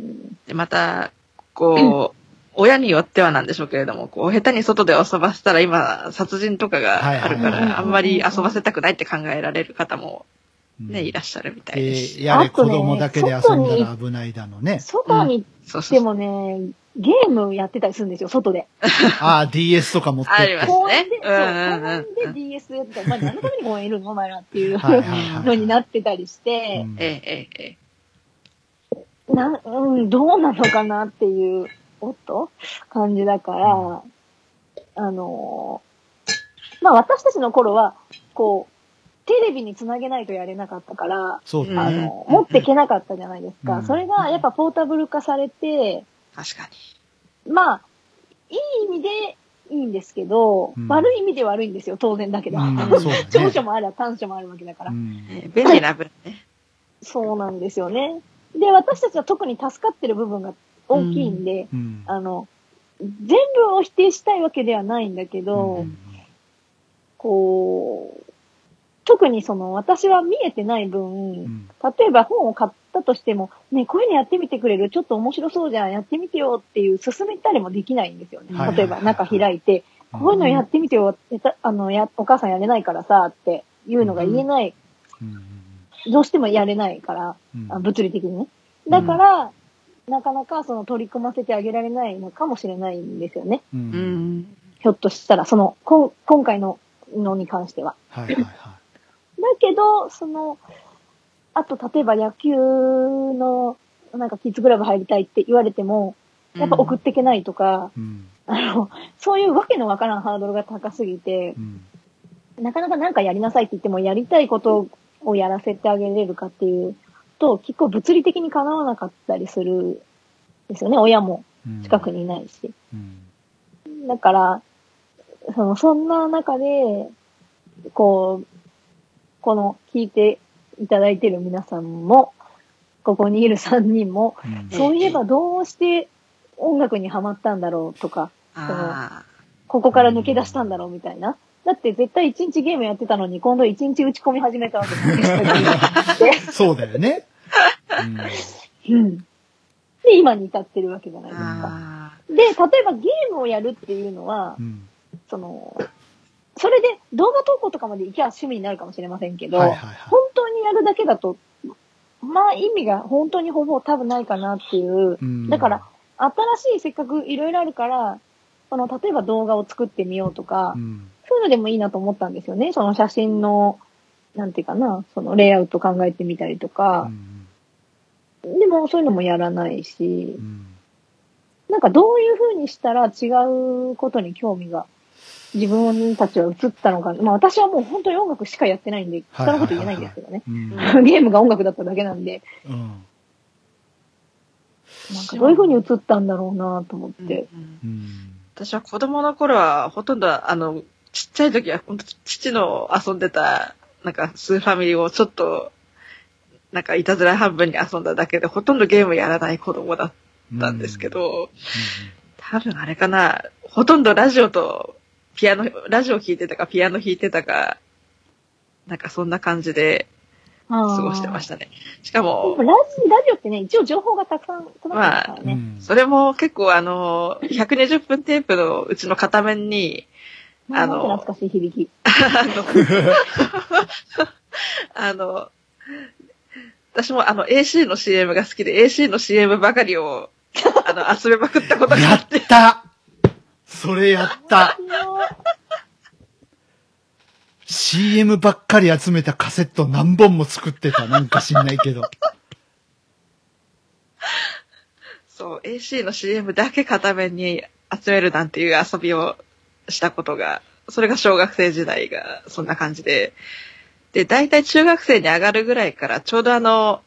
で、また、こう、(clears throat) 親によってはなんでしょうけれども、こう、下手に外で遊ばせたら今、殺人とかがあるから、あんまり遊ばせたくないって考えられる方もうんね、いらっしゃるみたいですで、し。やれあとね子供だけで遊んだら危ないだのね。外にでもね、ゲームやってたりするんですよ、外で。(laughs) ああ、DS とか持って。あります公園で、そう、うんうんうん。公園で DS やってたら、まあ、何のために公園いるの？お前らっていう。(laughs) のになってたりして、ええ、えな、うん、どうなのかなっていう、おっと感じだから、あのーまあ私たちの頃は、こう、テレビにつなげないとやれなかったから、そうだね。あの、持ってけなかったじゃないですか。うんそれがやっぱポータブル化されて、確かまあ、いい意味でいいんですけど、うん悪い意味で悪いんですよ、当然だけど。うんね長所もあるわ (laughs) 短所もあるわけだから。うんに。ええ便利な分ね。そうなんですよね。で、私たちは特に助かってる部分が大きいんで、うん。あの、全部を否定したいわけではないんだけど、うんこう、特にその私は見えてない分、うん。例えば本を買ったとしても、ね、こういうのやってみてくれる。ちょっと面白そうじゃん、やってみてよっていう勧めたりもできないんですよね。はいはいはい例えば中開いて、こういうのやってみてよ、あの、や、お母さんやれないからさ、っていうのが言えない、うん。どうしてもやれないから、うん。あ物理的にね。だから、なかなかその取り組ませてあげられないのかもしれないんですよね。ひょっとしたら、その、こん今回ののに関しては。はいはいはだけど、その、あと、例えば野球の、なんかキッズクラブ入りたいって言われても、やっぱ送ってけないとか、い。うんあの、そういうわけのわからんハードルが高すぎてう、んなかなかなんかやりなさいって言っても、やりたいことをやらせてあげれるかっていうと、結構物理的にかなわなかったりするんですよね。親もうん近くにいないし。うんだから、その、そんな中で、こう、この聞いていただいてる皆さんも、ここにいる3人も、うんそういえばどうして音楽にハマったんだろうとか、あここから抜け出したんだろうみたいな。だって絶対1日ゲームやってたのに、今度1日打ち込み始めたわけですよ。(laughs) そうだよね。うん。で、今に至ってるわけじゃないあ。ですか。あで、例えばゲームをやるっていうのはう、んその、それで動画投稿とかまで行きゃ趣味になるかもしれませんけど、はいはいはい。本当にやるだけだと、まあ意味が本当にほぼ多分ないかなっていう。うんだから、新しいせっかくいろいろあるから、その、例えば動画を作ってみようとか、うんそういうのでもいいなと思ったんですよね。その写真の、なんていうかな、そのレイアウト考えてみたりとうか、んでもそういうのもやらないしう、んなんかどういう風にしたら違うことに興味が自分たちは移ったのか。まあ私はもう本当に音楽しかやってないんで、はい人のこと言えないんですけどね。うん。ゲームが音楽だっただけなんで、うん。なんかどういう風に移ったんだろうなと思っうんて。うん。うん私は子供の頃は、ほとんど、あの、ちっちゃい時は、本当父の遊んでた、なんか、スーファミリーをちょっと、なんか、いたずら半分に遊んだだけで、ほとんどゲームやらない子供だったんですけど、多分あれかな、ほとんどラジオと、ピアノ、ラジオ弾いてたか、ピアノ弾いてたか、なんかそんな感じで過ごしてましたね。しかでもも、ラジラジオってね、一応情報がたくさん届くからね。うんうんそれも結構あの、120分テープのうちの片面に、まあ、あの懐かしい響き。あの、私もあの AC の CM が好きで AC の CM ばかりを、あの、集めまくったことがやっあって。たそれやった。CM ばっかり集めたカセット何本も作ってた。なんか知んないけど。そう、AC の CM だけ片面に集めるなんていう遊びをしたことが、それが小学生時代がそんな感じで、で、大体中学生に上がるぐらいからちょうどあの、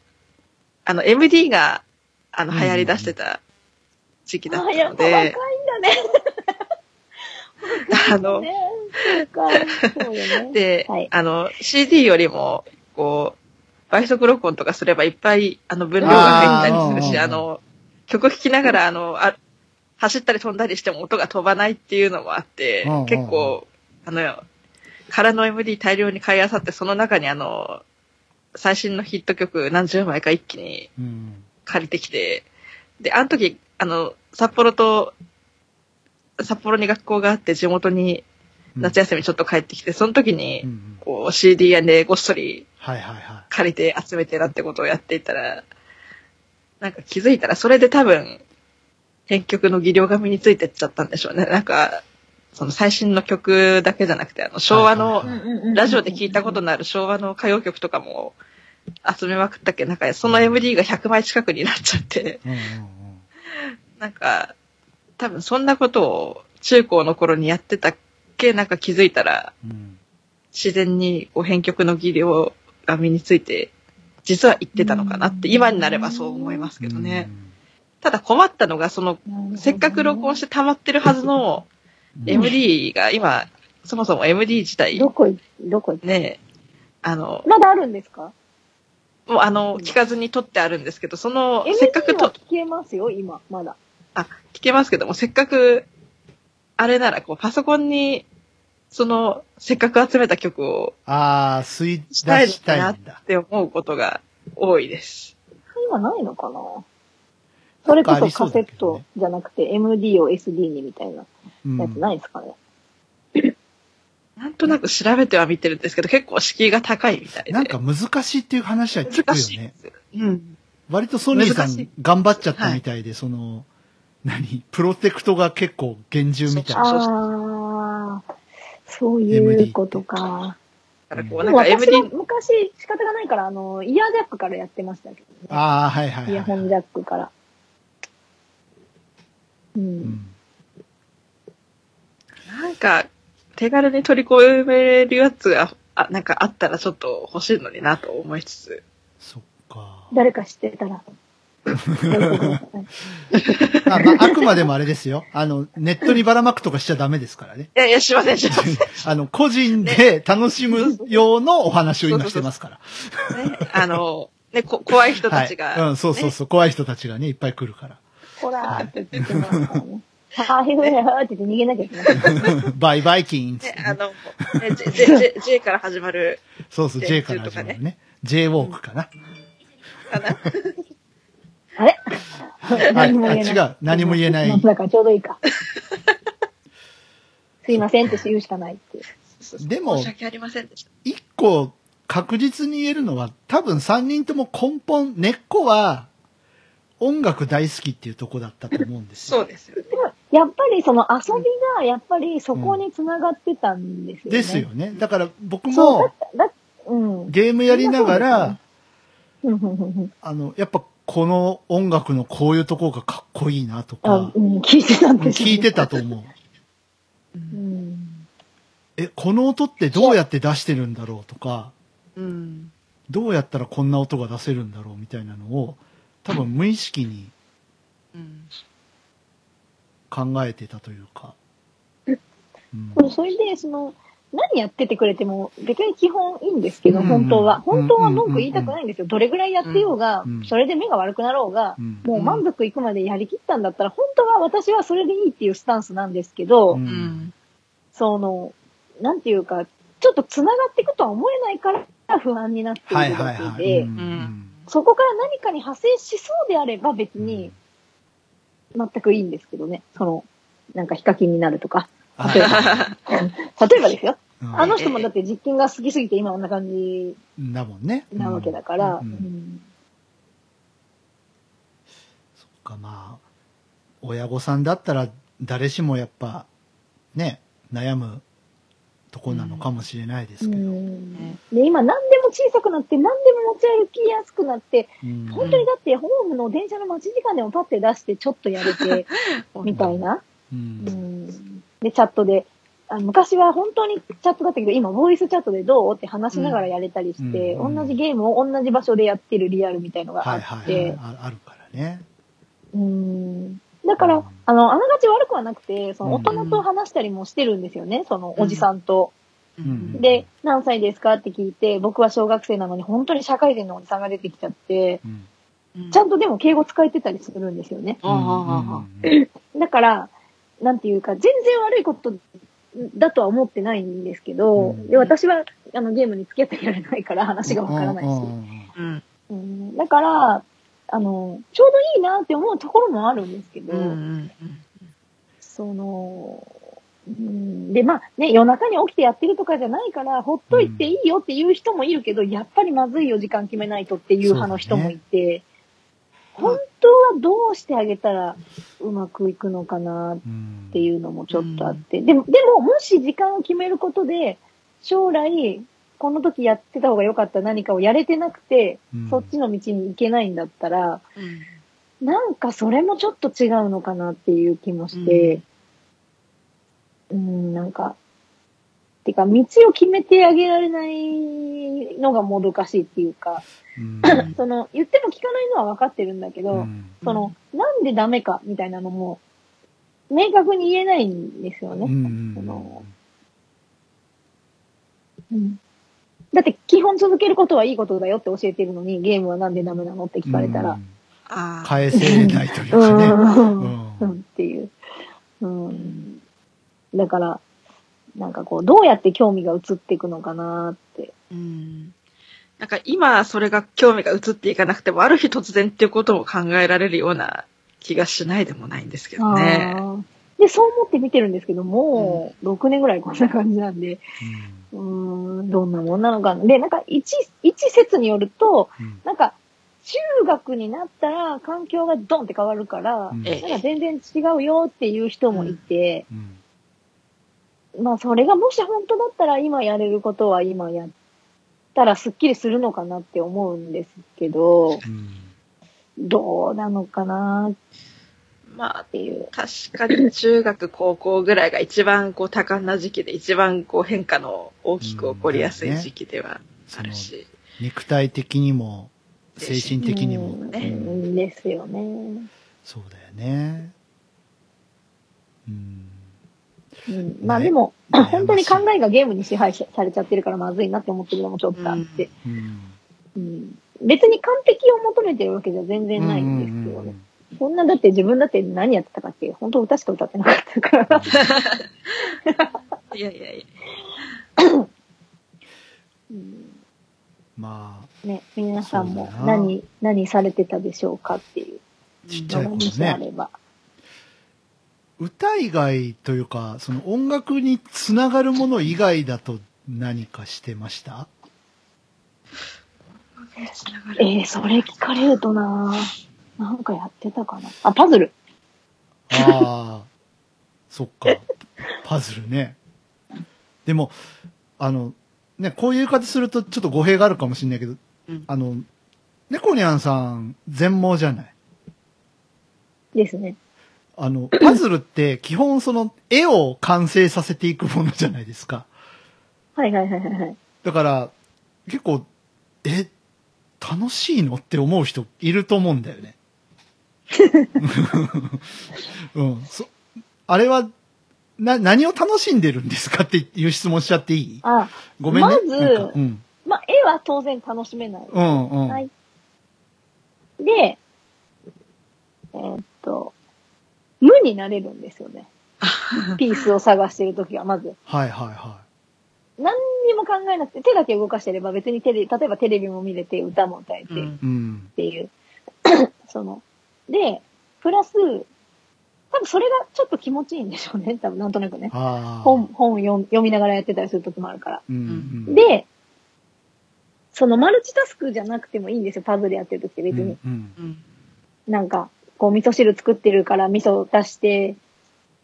あの MD が、あの、うん流行り出してた時期だっあ、たやっぱ若いんので、だね。あの。で、はいあの、CD よりも、こう、倍速録音とかすればいっぱい、あの、分量が入ったりするし、あの、曲聴きながら、あの、あ走ったり飛んだりしても音が飛ばないっていうのもあって結構、あの、空の MD 大量に買い漁って、その中にあの、最新のヒット曲何十枚か一気にうん。借りてきて、で、あの時、あの、札幌と、札幌に学校があって地元に夏休みちょっと帰ってきて、その時にう、ん。こう CD 屋でごっそりはいはいは借りて集めてなってことをやっていたら、なんか気づいたらそれで多分、編曲の技量が身についてっちゃったんでしょうね。なんか、その最新の曲だけじゃなくて、あの昭和のラジオで聞いたことのある昭和の歌謡曲とかも集めまくったっけ。なんかその MD が100枚近くになっちゃって、なんか、多分そんなことを中高の頃にやってたっけなんか気づいたら、うんうん。自然にこう編曲の技量が身について、実は言ってたのかなって、今になればそう思いますけどね。ただ困ったのが、その、せっかく録音して溜まってるはずのうん。MD が今、そもそも MD 自体ど、こい、どこい、ね、あの、まだあるんですか？もうあの、聞かずに撮ってあるんですけど、その、せっかくと、聞けますよ、今、まだ。あ、聞けますけども、せっかく、あれなら、こう、パソコンに、その、せっかく集めた曲をああ、吸い出したいのしたかないっ。て思うことが多いです。今ないのかな？それこなんかありそカセッそうだけどねトじゃなくて MD を SD にみたいなうんやつないですかね？(coughs) なんとなく調べては見てるんですけど、結構敷居が高いみたいで。なんか難しいっていう話は聞く難しいよね。ですよ。うん。割とソニーさん難しい頑張っちゃったみたいで、その、何？プロテクトが結構厳重みたいな。ああ、そういうことか。だからこう、でもなんか私昔仕方がないから、あの、イヤージャックからやってましたけどね。ああ、はいはいはい。イヤホンジャックから。う。うんんなんか、手軽に取り込めるやつが、あ、なんかあったらちょっと欲しいのになと思いつつ。そっか。誰か知ってたら。(laughs) あまあ、あくまでもあれですよ。あの、ネットにばらまくとかしちゃダメですからね。いやいや、しません、しません。(laughs) あの、個人で楽しむ用のお話を今してますから。ね、あの、ね、こ怖い人たちが、はい。うん、そうそうそう。怖い人たちがね、いっぱい来るから。ほらーって言ってますからね。はぁへふへはーって言って逃げなきゃいけない。(laughs) バイバイキンっつっね。あの、ね、J, J, J, から始まるそうそう、J J から始まるね。J ウォークかな。かな。あれ？はい。何も言えない。あ違う。何も言えない。だからちょうどいいか。(laughs) すいませんって言うしかないっていう。でも申し訳ありませんでした。一個確実に言えるのは、多分三人とも根本、根っこは、音楽大好きっていうとこだったと思うんですよ。そうですよね。やっぱりその遊びが、やっぱりそこに繋がってたんですよね。ですよね。だから僕もうん。ゲームやりながら、うんうんうんうんあの、やっぱこの音楽のこういうところがかっこいいなとあか、うん、聞いてたんですよね聞いてたと思う。うん。え、この音ってどうやって出してるんだろうとか、うん。どうやったらこんな音が出せるんだろうみたいなのを、多分無意識にうん。考えてたというか。うんそれで、その、何やっててくれても別に基本いいんですけど、うん本当は。うん本当は文句言いたくないんですよ。どれぐらいやってようがうん、それで目が悪くなろうが、うんもう満足いくまでやりきったんだったら、本当は私はそれでいいっていうスタンスなんですけど。その、なんていうか、ちょっと繋がっていくとは思えないから不安になっていはいる。だけで、そこから何かに派生しそうであれば別に全くいいんですけどね。その、なんかヒカキンになるとか。はい。(laughs) 例えばですよ。うん。あの人もだって実験が好きすぎて今こんな感じだもんね。なわけだから、うん。うん。うん。そっかまあ、親御さんだったら誰しもやっぱ、ね、悩むとこなのかもしれないですけど。うん。で、今何でも小さくなって、何でも持ち歩きやすくなって、うん。本当にだってホームの電車の待ち時間でもパッて出してちょっとやれて、(laughs) みたいな。ううんんで、チャットで、あ昔は本当にチャットだったけど、今、ボイスチャットでどうって話しながらやれたりして、うん。同じゲームを同じ場所でやってるリアルみたいのがあはいって、はいはい。ああるからね。うん。だから、うん。あの、あながち悪くはなくて、そのうん。大人と話したりもしてるんですよね、そのおじさんと。ん。で、何歳ですかって聞いて、僕は小学生なのに本当に社会人のおじさんが出てきちゃって、うん。うん。ちゃんとでも敬語使えてたりするんですよね。ああああだから、なんていうか、全然悪いことだとは思ってないんですけど、うんで、私は、あの、ゲームに付き合ってやれないから話がわからないし。うん。うん、だから、あの、ちょうどいいなって思うところもあるんですけど。その、うん、で、まあね、夜中に起きてやってるとかじゃないから、ほっといていいよっていう人もいるけど、やっぱりまずいよ、時間決めないとっていう派の人もいて、本当はどうしてあげたらうまくいくのかなっていうのもちょっとあって、でも、でも、もし時間を決めることで、将来、この時やってた方が良かった何かをやれてなくて、うん。そっちの道に行けないんだったら、うん。なんかそれもちょっと違うのかなっていう気もして、うん、なんか、てか、道を決めてあげられないのがもどかしいっていうか、うん (coughs) その、言っても聞かないのは分かってるんだけど、うんその、なんでダメかみたいなのも、明確に言えないんですようね。んそのうんだって基本続けることはいいことだよって教えてるのに、ゲームはなんでダメなのって聞かれたらうん、ああ。返せれないといううかね。ん、うんうんっていう。うん。だから、なんかこう、どうやって興味が移っていくのかなって。うん。なんか今それが興味が移っていかなくても、ある日突然っていうことも考えられるような気がしないでもないんですけどね。で、そう思って見てるんですけども、6年ぐらいこんな感じなんで、うーん、どんなもんなのかな。で、なんか一、一説によると、うんうんなんか、中学になったら環境がドンって変わるから、うんえなんか全然違うよっていう人もいて、うんまあそれがもし本当だったら今やれることは今やったらスッキリするのかなって思うんですけど、うんどうなのかなっまあ、ていう。確かに中学、高校ぐらいが一番こう多感な時期で一番こう変化の大きく起こりやすい時期ではあるし。肉体的にも、精神的にも。うんねうんですよね。そうだよね。うん。うん、まあでも、ね本当に考えがゲームに支配されちゃってるからまずいなって思ってるのもちょっとあって、うん。うん。別に完璧を求めてるわけじゃ全然ないんですけどね。そんなだって自分だって何やってたかっていう、本当歌しか歌ってなかったから。(laughs) いやいやいや。(coughs) うん。まね、皆さんも何、何されてたでしょうかっていう。ちっちゃい頃ね。あれば。あ、歌以外というか、その音楽につながるもの以外だと何かしてました？えー、それ聞かれるとななんかやってたかな。あ、パズル。ああ、そっか。パズルね。でも、あの、ね、こういう言い方するとちょっと語弊があるかもしれないけど、うんあの、猫ニャンさん全盲じゃない？ですね。あの、(coughs) パズルって基本その絵を完成させていくものじゃないですか。はいはいはいはいはい。だから、結構、え、楽しいのって思う人いると思うんだよね。(laughs) (laughs) うん。そ、あれは、な、何を楽しんでるんですかっていう質問しちゃっていい？あ、ごめんね。まずうん。まあ、絵は当然楽しめない。うんうん。はい。で、えーっと、無になれるんですよね。(laughs) ピースを探してるときは、まず。はいはいは何にも考えなくて、手だけ動かしてれば別にテレビ、例えばテレビも見れて、歌も歌えて、っうんい。うん。ていう。(coughs) その、で、プラス、多分それがちょっと気持ちいいんでしょうね。多分なんとなくね。本、本読ん読みながらやってたりするときもあるから。うんうん。で、そのマルチタスクじゃなくてもいいんですよ。パズルやってるときって別に。うんうん。うん。なんか、こう味噌汁作ってるから味噌出して、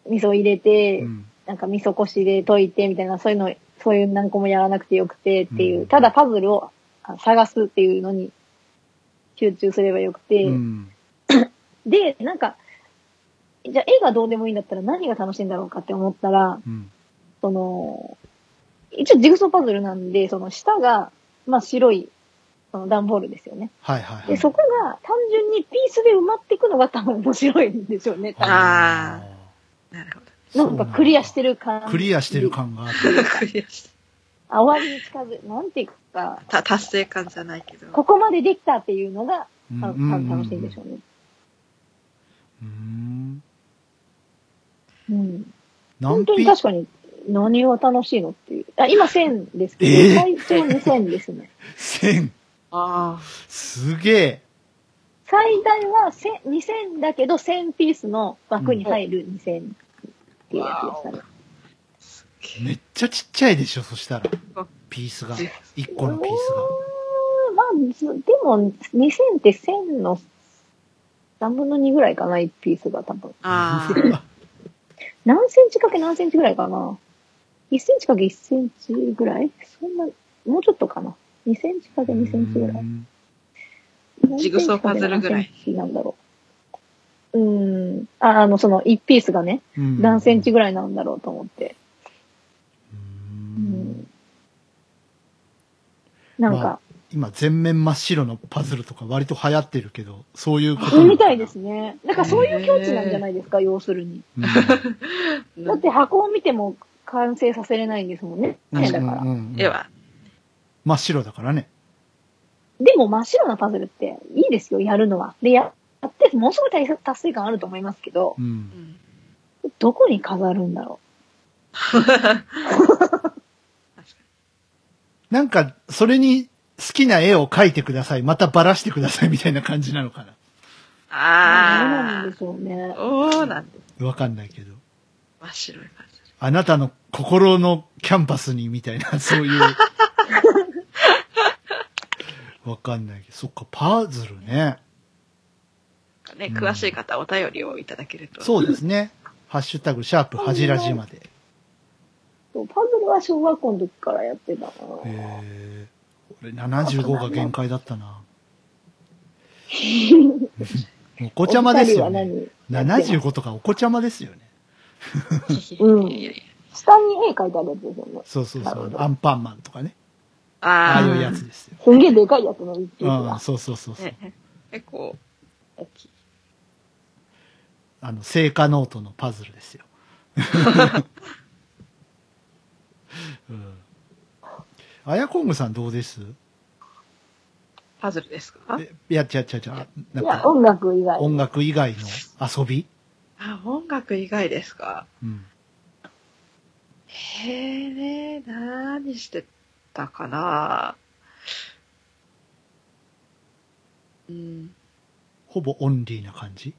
味噌入れて、うんなんか味噌こしで溶いてみたいな、そういうの、そういう何個もやらなくてよくてっていう、うんただパズルをあ探すっていうのに集中すればよくて、うん。(coughs) で、なんか、じゃあ絵がどうでもいいんだったら何が楽しいんだろうかって思ったら、うん。その、一応ジグソーパズルなんで、その下が、まあ白い、その段ボールですよね。はいはいはい。で、そこが単純にピースで埋まっていくのが多分面白いんでしょうね。多分あなるほど。なんかクリアしてる感。クリアしてる。感がある。クリアしてあ終わりに近づい、なんていうか、た達成感じゃないけど。ここまでできたっていうのが、うん多分楽しいんでしょうね。うん。うん。何本当にピ確かに、何が楽しいのっていう。あ、今1000ですけど、えー最長2000ですね。(laughs) 千あすげえ。最大は1000 2000だけど、1000ピースの枠に入る2000っていうやつでしたね。めっちゃちっちゃいでしょ、そしたらあ。ピースがじ。一個のピースうーんまあ、ずでも、2000って1000の3分の2ぐらいかな、1ピースが多分。あ。あが。あ。何センチかけ何センチぐらいかな ?1 センチかけ1センチぐらい？そんな、もうちょっとかな ?2 センチかけ2センチぐらい。うんジグソーパズルぐらい何センチなんだろう。うーん。あ、あの、その1ピースがね、うん何センチぐらいなんだろうと思って。ううんん。なんまあか、今全面真っ白のパズルとか割と流行ってるけど、そういうことみたいですね。なんかそういう境地なんじゃないですか、要するに。うんだって箱を見ても完成させれないんですもんね。ねだから。絵は。真っ白だからね。でも真っ白なパズルっていいですよ、やるのは。で、ややって、ものすごい達達成感あると思いますけどう、。うんんどこに飾るんだろ (laughs) なんか、それに好きな絵を描いてください。またばらしてくださいみたいな感じなのかな。う。どうなあんでしょうねあ。。そうなんです。わかんないけど。真っ白いパズル。あなたの心のキャンパスにみたいな、そういう。わかんないけど。そっか、パズルね。ね、うん詳しい方お便りをいただけると。そうですね。ハッシュタグ、シャープ、はじらじまで。そうパズルは小学校の時からやってたな。へー俺75が限界だったな。(laughs) お子ちゃまですよね。お二人は何やってます75とかお子ちゃまですよね。うん下に絵描いてあるやつですよね。そうそうそう。アンパンマンとかね。あああいうやつですよ。すんげえでかいやつの一匹うん、が。そうそうそうあ、そう。ね、結構、大きい。あの、聖火ノートのパズルですよ。うん。あやこんぐさんどうです？パズルですか？えいや、違う違う違う。ないんや、か、音楽以外。音楽以外の遊び？あ、音楽以外ですか？うん。へえね、何してたかなうん。ほぼオンリーな感じ？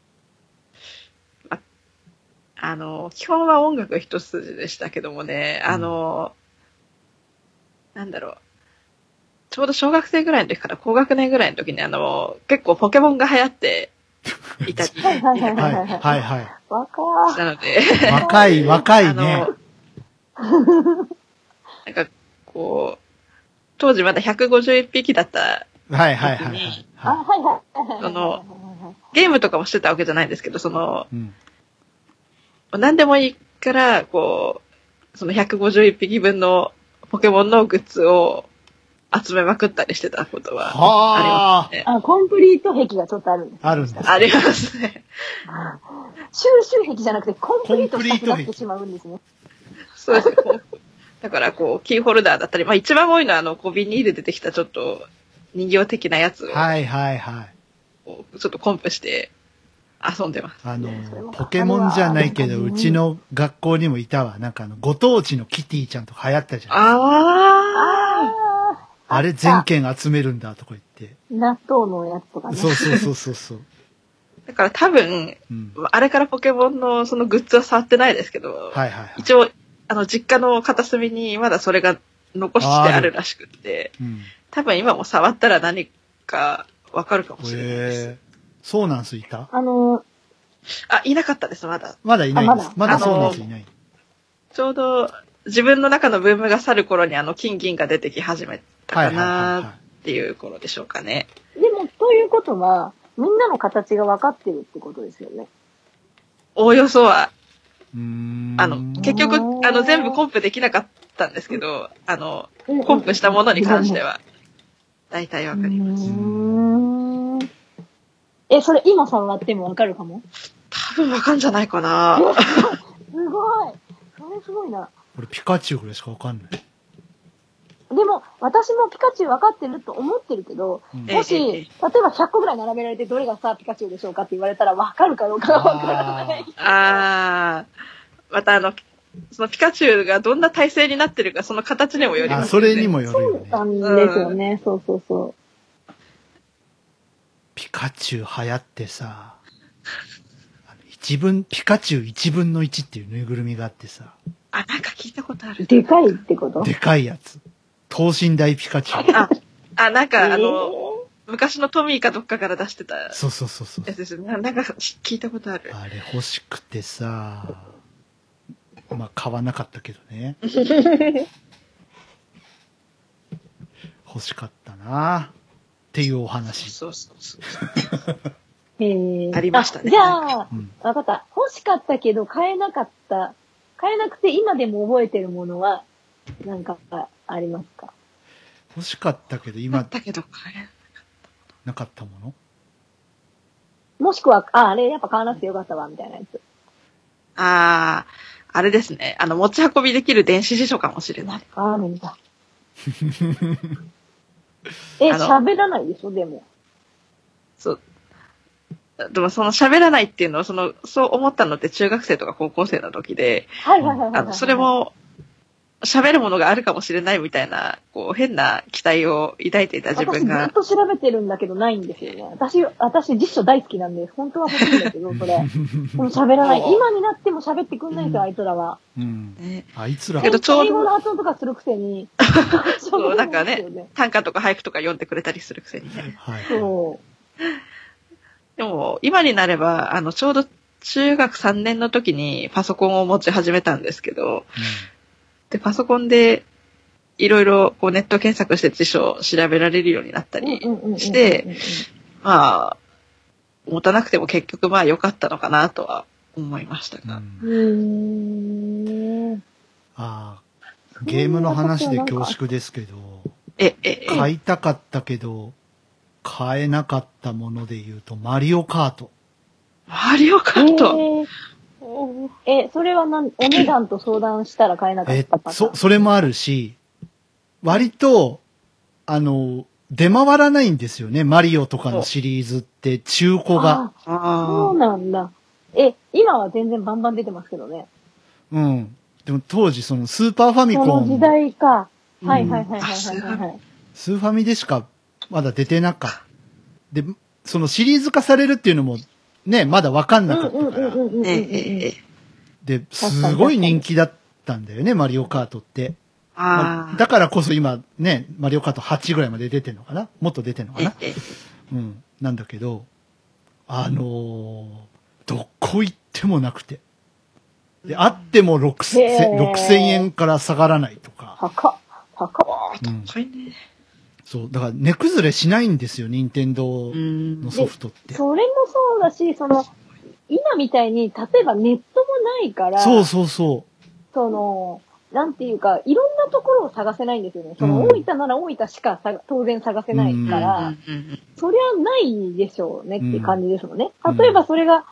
あの、基本は音楽一筋でしたけどもね、あの、なんだろう。ちょうど小学生ぐらいの時から高学年ぐらいの時にあの、結構ポケモンが流行っていたりし (laughs) はいはいはいはい、はい。はい、はい。若たので、若い、若いあねの。、なんかこう、当時まだ151匹だったはい、はい、はいはい。あ、ははいはいはい。そのゲームとかもしてたわけじゃないんですけど、その、い。うん。何でもいいから、こう、その151匹分のポケモンのグッズを集めまくったりしてたことははありますね。あ、コンプリート壁がちょっとあるんです。あるんですありますね。収集壁じゃなくてコンプリートしたくなってしまうんですね。そうですね。だから、こう、キーホルダーだったり、まあ一番多いのは、あの、こう、ビニールでできたちょっと人形的なやつを、はい、はい、はい。ちょっとコンプして遊んでます。あのポケモンじゃないけど、うちの学校にもいたわ。なんかあの、ご当地のキティちゃんとか流行ったじゃん。あああれ全件集めるんだとか言って。ー、納豆のやつとかね。そうそうそうそうそう。あ。(laughs) だから多分、うん。あれからポケモンのそのグッズは触ってないですけど、はいはいはい。一応、あの、実家の片隅にまだそれが残してあるらしくって、うん。多分今も触ったら何かわかるかもしれないです。そうなんすいた？あの、あ、いなかったです、まだ。まだいないんですあ。まだそうなんすいない。ちょうど自分の中のブームが去る頃にあの金銀が出てき始めたかなっていう頃でしょうかね。でも、ということは、みんなの形が分かってるってことですよね。おおよそは。あの、結局、あの、全部コンプできなかったんですけど、あの、うんコンプしたものに関して。は、大体わかります。え、それ今触っても分かるかも？多分わかんじゃないかな。(laughs) すごい。それすごいな。俺ピカチュウぐらいしかわかんない。でも、私もピカチュウ分かってると思ってるけど、うんえもし、ええ例えば100個ぐらい並べられて、どれがさ、ピカチュウでしょうかって言われたら分かるかどうかが分からない。あー、またあの、そのピカチュウがどんな体勢になってるか、その形にもよりあ、ますよね。それにもよるよね。なんですよね。そうそうそピカチュウ流行ってさ、一分、ピカチュウ一分の一っていうぬいぐるみがあってさ、あ、なんか聞いたことあるう。。でかいってこと？でかいやつ。等身大ピカチュウ。あ、あ、なんか、あの、え昔のトミーかどっかから出してたそうそうそうそうや。つですよね。ななんか聞いたことある。あれ欲しくてさ、まあ買わなかったけどね。(laughs) 欲しかったなっていうお話。そうそうそう。ーえーありましたねあじゃあ、うん。わかった。欲しかったけど買えなかった。買えなくて今でも覚えてるものは、なんかありますか？欲しかったけどだっ今たけど、買えなかったもの？もしくは、あ、あれやっぱ買わなくてよかったわ、みたいなやつ。あー、あれですね。あの、持ち運びできる電子辞書かもしれない。あるんだ。(laughs) え、あの喋らないでしょ、でも。そう。でもその喋らないっていうのは、その、そう思ったのって中学生とか高校生の時で、はいはいはいはいはい。あの、それ、も、喋るものがあるかもしれないみたいな、こう、変な期待を抱いていた自私ずっ分が、と調べてるんだけどないんですよね。私、私辞書大好きなんで、本当は欲しいんだけど、それ。(laughs) でも喋らない。今になっても喋ってくんないんですよ、あいつらは。うん。ね、あいつらけ。どちょうど英語の発音とかするくせに。(laughs) そう、なんかですよね、短歌とか俳句とか読んでくれたりするくせにね。はい。そう。でも、今になれば、あの、ちょうど中学3年の時にパソコンを持ち始めたんですけど、で、パソコンで、いろいろこうネット検索して辞書を調べられるようになったりして、まあ、持たなくても結局まあ良かったのかなとは思いましたが。うん。ああ、ゲームの話で恐縮ですけど、え、え、え、買いたかったけど、買えなかったもので言うと、マリオカート。マリオカート、えそれはなん、お値段と相談したら買えなかっえたパターン？そ、それもあるし、割と、あの、出回らないんですよね。マリオとかのシリーズって中古が。あそあうなんだ。え、今は全然バンバン出てますけどね。うん。でも当時そのスーパーファミその時コン、代か。うんはいはいはいはいはいはいはい。スーファミでしかまだ出てなかった。で、そのシリーズ化されるっていうのもね、まだわかんなかったから。で、すごい人気だったんだよね、マリオカートって。まああだからこそ今ね、マリオカート8ぐらいまで出てんのかな？もっと出てんのかえな、え、うん。なんだけど、あのーどこ行ってもなくて。で、あっても6000へー6000円から下がらないとか。高っ。高っ。うん高いね。そう。だから値崩れしないんですよ、任天堂うんの。ソフトって。それもそうだし、その、今みたいに、例えばネットもないから、そうそうそその、なんていうか、いろんなところを探せないんですよね。その、うん大分なら大分しかさ当然探せないから、そりゃないでしょうねっていう感じですもんね。うん例えばそれが、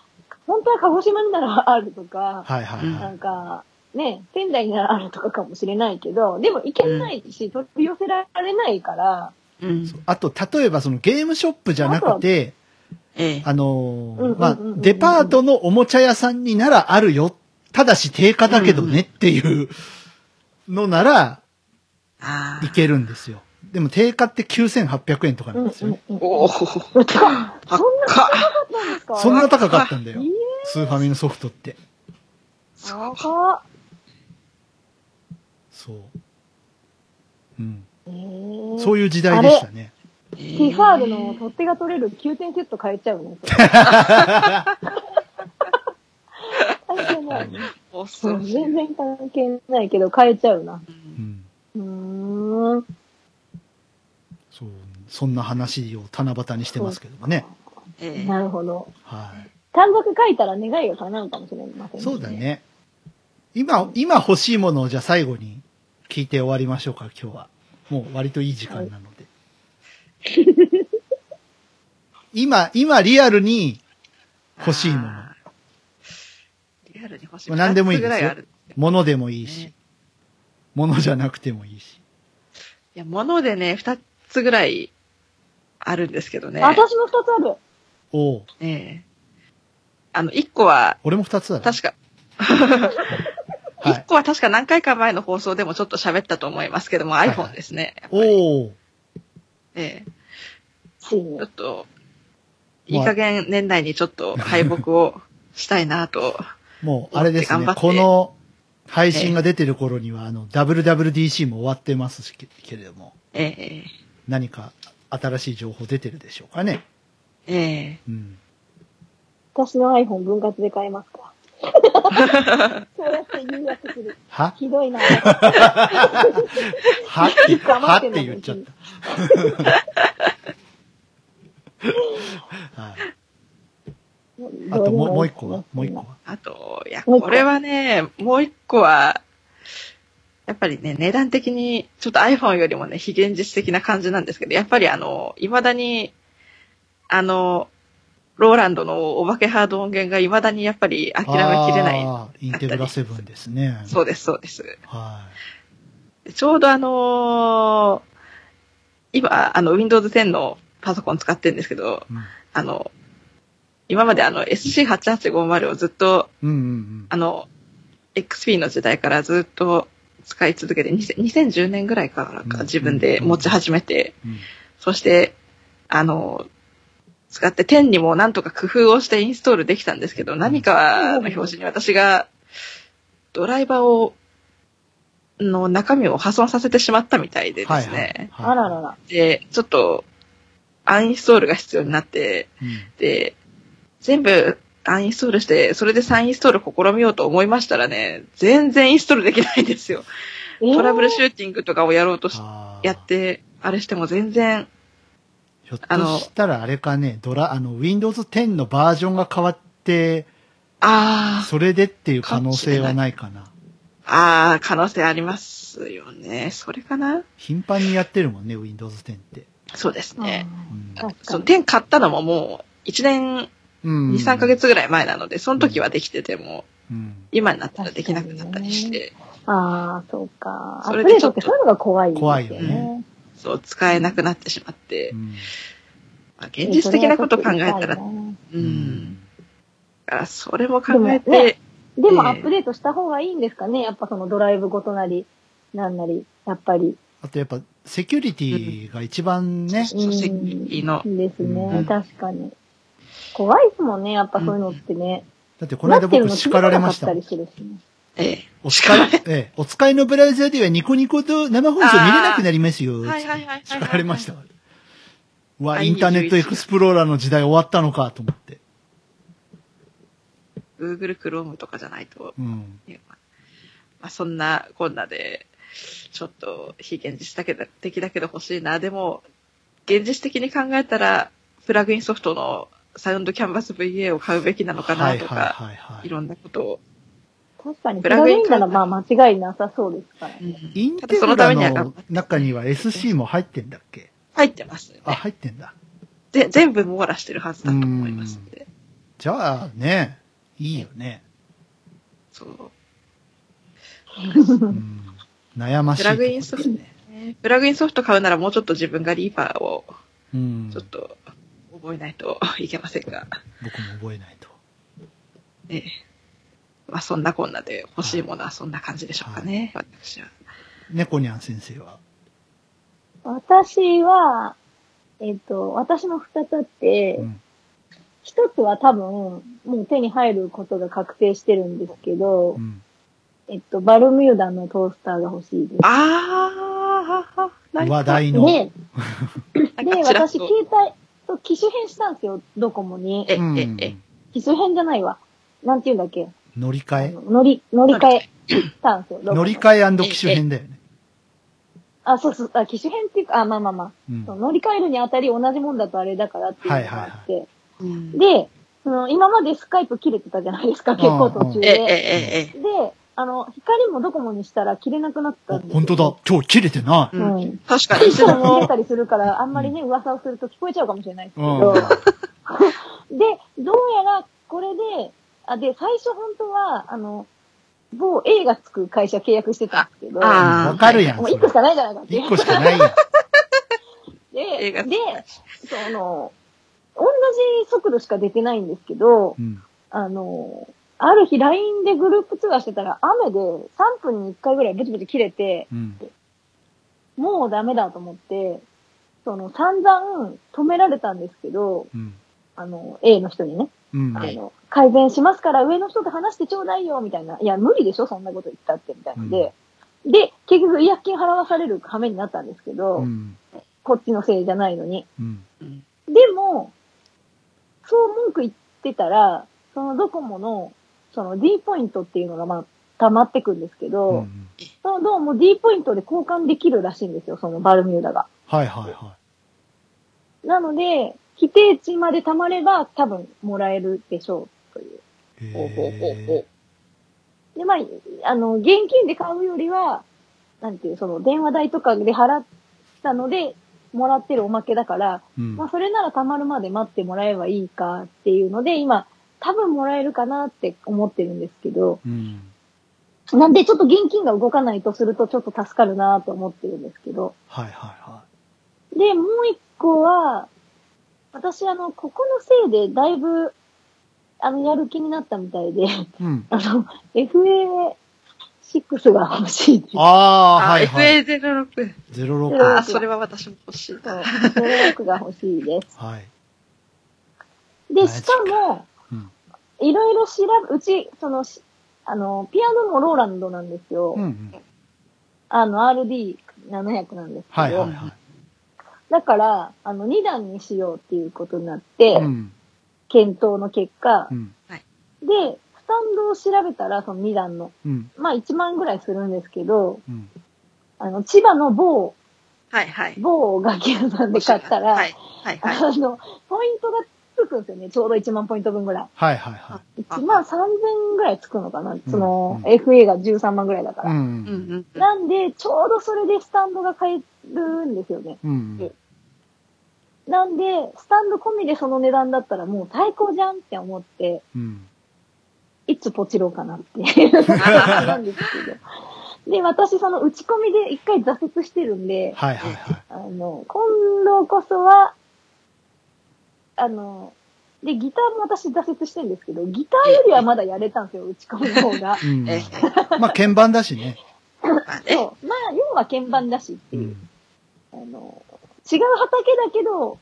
本当は鹿児島にならあるとかう。、はいはいなはんか、ね、仙台にならあるとかかもしれないけど、でも行けないし、取り寄せられないから、うんい。あと、例えばそのゲームショップじゃなくて、ええ。あのまあデパートのおもちゃ屋さんにならあるよ。ただし定価だけどねっていうのならあいけるんですよ。でも定価って9800円とかうなんんですよ。うんうん。おお。うてか、そんなか高かったんですか？そんな高かったんだよえ。スーファミのソフトって。ー高っ。そう。うん。えーそういう時代でしたね。ティファールの取っ手が取れる9点セット買えちゃうね。(laughs) 全然関係ないけど買えちゃうな。うん。うーん。そう。そんな話を七夕にしてますけどもね。ええなるほど。はい。短冊書いたら願いが叶うかもしれませんね。そうだ。ね。今、今欲しいものをじゃあ最後に聞いて終わりましょうか、今日は。もう割といい時間なので。(laughs) 今、今リアルに欲しいもの。リアルに欲しい。まあ何でもいいですよ二つぐらあるものでもいいしね、ものじゃなくてもいいし。いや、物でね、二つぐらいあるんですけどね。私も二つある。おうええあの、一個は、俺も二つだね。確か、はい。一個は確か何回か前の放送でもちょっと喋ったと思いますけども、いはい iPhone ですね。おうええちょっ。と、いい加減年内にちょっと敗北をしたいなと。(laughs) もう、あれですねこの配信が出てる頃には、あの、WWDC も終わってますしけけれども、ええ何か新しい情報出てるでしょうかね。ええうん。私の iPhone 分割で買えますか？そうやって誘惑する。は？ひどいな。(laughs) は？って、は？って言っちゃった。はい。あともう、もう一個は？もう一個は？あと、いや、もう一個これはね、もう一個は、やっぱりね、値段的に、ちょっと iPhone よりもね、非現実的な感じなんですけど、やっぱりあの、未だに、あの、ローランドのお化けハード音源が未だにやっぱり諦めきれない。インテグラセブンですね。そうです、そうです。はちょうどあのー今、あの、Windows 10のパソコン使ってるんですけど、うん。あの、今まであの SC8850 をずっと、うんうんあの、XP の時代からずっと使い続けて、2000 2010年ぐらいからうんか自分で持ち始めて、うん。そして、あの、使って10にもなんとか工夫をしてインストールできたんですけど、何かの表紙に私がドライバーを、の中身を破損させてしまったみたいでですはいね。はい。あららら。で、ちょっと、アンインストールが必要になって、うん。で、全部アンインストールして、それで再インストール試みようと思いましたらね、全然インストールできないんですよ。トラブルシューティングとかをやろうとし、やって、あれしても全然、ひょっとしたらあれかね、ドラ、あの、Windows 10のバージョンが変わって、あー、それでっていう可能性はないかな。あー、可能性ありますよね。それかな頻繁にやってるもんね、Windows 10って。そうですね。うんそのに。10買ったのももう1年、うん。2、3ヶ月ぐらい前なので、その時はできてても、うん。今になったらできなくなったりして、ああ、そうか。アッそれでちょっとプデートってそういうのが怖いですよ怖いよね。そう、使えなくなってしまってう、ん。まあ、現実的なことを考えたら、う。うんだからそれも考えでもねて、でもええアップデートした方がいいんですかねやっぱそのドライブごとなり、なんなり、やっぱり。あとやっぱ、セキュリティが一番ね、そうセキュリティのですね、うん確かに。怖いですもんね、やっぱそういうのってね。だってこの間僕叱られました。ええ。お使い、(laughs) ええ、お使いのブラウザではニコニコと生放送見れなくなりますよ。はいはいはいはい。叱られました。うわ、あインターネットエクスプローラーの時代終わったのかと思って。Google Chrome とかじゃないと、うん。まあ、そんなこんなで、ちょっと非現実だけど的だけど欲しいな。でも、現実的に考えたら、プラグインソフトのサウンドキャンバス VA を買うべきなのかははいないとか、はいはいい。ろんなことを。確かに、ププラグインならまあ間違いなさそうですからね。うんインテただそのたグの中には SC も入ってんだっけ？入ってますよあ、ね。入ってんだ。で、全部網羅してるはずだと思いますんで。じゃあね、いいよね。そう。うん、悩ましいプ。ラグインソフトね。プラグインソフト買うならもうちょっと自分がリーパーをうん。ちょっと覚えないといけませんが、僕も覚えないと。ええ。まあそんなこんなで欲しいものはそんな感じでしょうかね、私は。猫にゃん先生は？私は、えっ、と、私の二つあって、うん。一つは多分、もう手に入ることが確定してるんですけどう、ん。えっと、バルミューダのトースターが欲しいです。あー、なんか話題の。で、(laughs) なんで、私、携帯、そう機種変したんですよ、ドコモに。え、うんえ、え、機種変じゃないわ。なんて言うんだっけ？乗り換え？乗り、乗り換えしたんですよ、(laughs) 乗り換え機種編だよね。あ、そうそう、あ、機種変っていうか、あ、まあまあまあ。うんそう乗り換えるにあたり同じもんだとあれだからっていうのがあって。うんで、その今までスカイプ切れてたじゃないですか、結構途中え、え、で。え、え、で、あの、光もドコモにしたら切れなくなったあんですよ。本当だ。今日切れてなう。うんん。確かに、切れも、たりするから、あんまりね、噂をすると聞こえちゃうかもしれないですけうど。ん。(laughs) で、どうやらこれで、あ、で、最初本当は、あの、某 A がつく会社契約してたんですけど、あわかるやん。もうそ1個しかないじゃないかっていうれ一個しかないやん。画で、その、同じ速度しか出てないんですけど、うん。あの、ある日 LINE でグループ通話してたら雨で3分に1回ぐらいブチブチ切れて、うん。もうダメだと思って、その散々止められたんですけど、うん。あの、A の人にね、うん。あの、改善しますから上の人と話してちょうだいよ、みたいな。いや、無理でしょ、そんなこと言ったって、みたいなで、で、結局違約金払わされる羽目になったんですけど、うん。こっちのせいじゃないのに。うん。でも、そう文句言ってたら、そのドコモの、その D ポイントっていうのがまあ、溜まってくんですけど、うん。そのどうも D ポイントで交換できるらしいんですよ、そのバルミューダが。はいはいはなので、規定値まで貯まれば多分もらえるでしょう、という。い。ほうほうほうほへで、まあ、あの、現金で買うよりは、なんていう、その電話代とかで払ったので、もらってるおまけだから、ーうんまあ、それなら貯まるまで待ってもらえばいいかっていうので、今、多分もらえるかなって思ってるんですけど、うん。なんでちょっと現金が動かないとするとちょっと助かるなと思ってるんですけど、はいはいはで、もう一個は、私あの、ここのせいでだいぶ、あの、やる気になったみたいで、うん。(laughs) あの、FA6 が欲しいです。ああ、あ、はいはい。FA06。06。あ、それは私も欲しいそうな。、06が欲しいです。はい。で、しかも、うん。いろいろ調べ、うち、その、しあの、ピアノもローランドなんですよ。うんうん。あの、RD700 なんですけど。はいはいはい。だから、あの、2段にしようっていうことになって、うん。検討の結果う、ん。で、スタンドを調べたら、その2段の、うん。まあ1万ぐらいするんですけど、うん。あの、千葉の某、はいはい。某楽器屋さんで買ったら、はい。はいはい。あの、ポイントがつくんですよね。ちょうど1万ポイント分ぐらい。はいはいは1万3000ぐらいつくのかな。その、うん FA が13万ぐらいだから。うんん。うんうん。なんで、ちょうどそれでスタンドが買えるんですよね。うん。なんで、スタンド込みでその値段だったらもう最高じゃんって思って、うん。いつポチろうかなっていう (laughs) 感じなんですけど。で、私その打ち込みで一回挫折してるんで、はいはいはい。あの、今度こそは、あの、で、ギターも私挫折してるんですけど、ギターよりはまだやれたんですよ、打ち込みの方が。うん。えまあ、鍵盤だしね。まあね。そう。まあ、要は鍵盤だしっていう。うん。あの、違う畑だけど、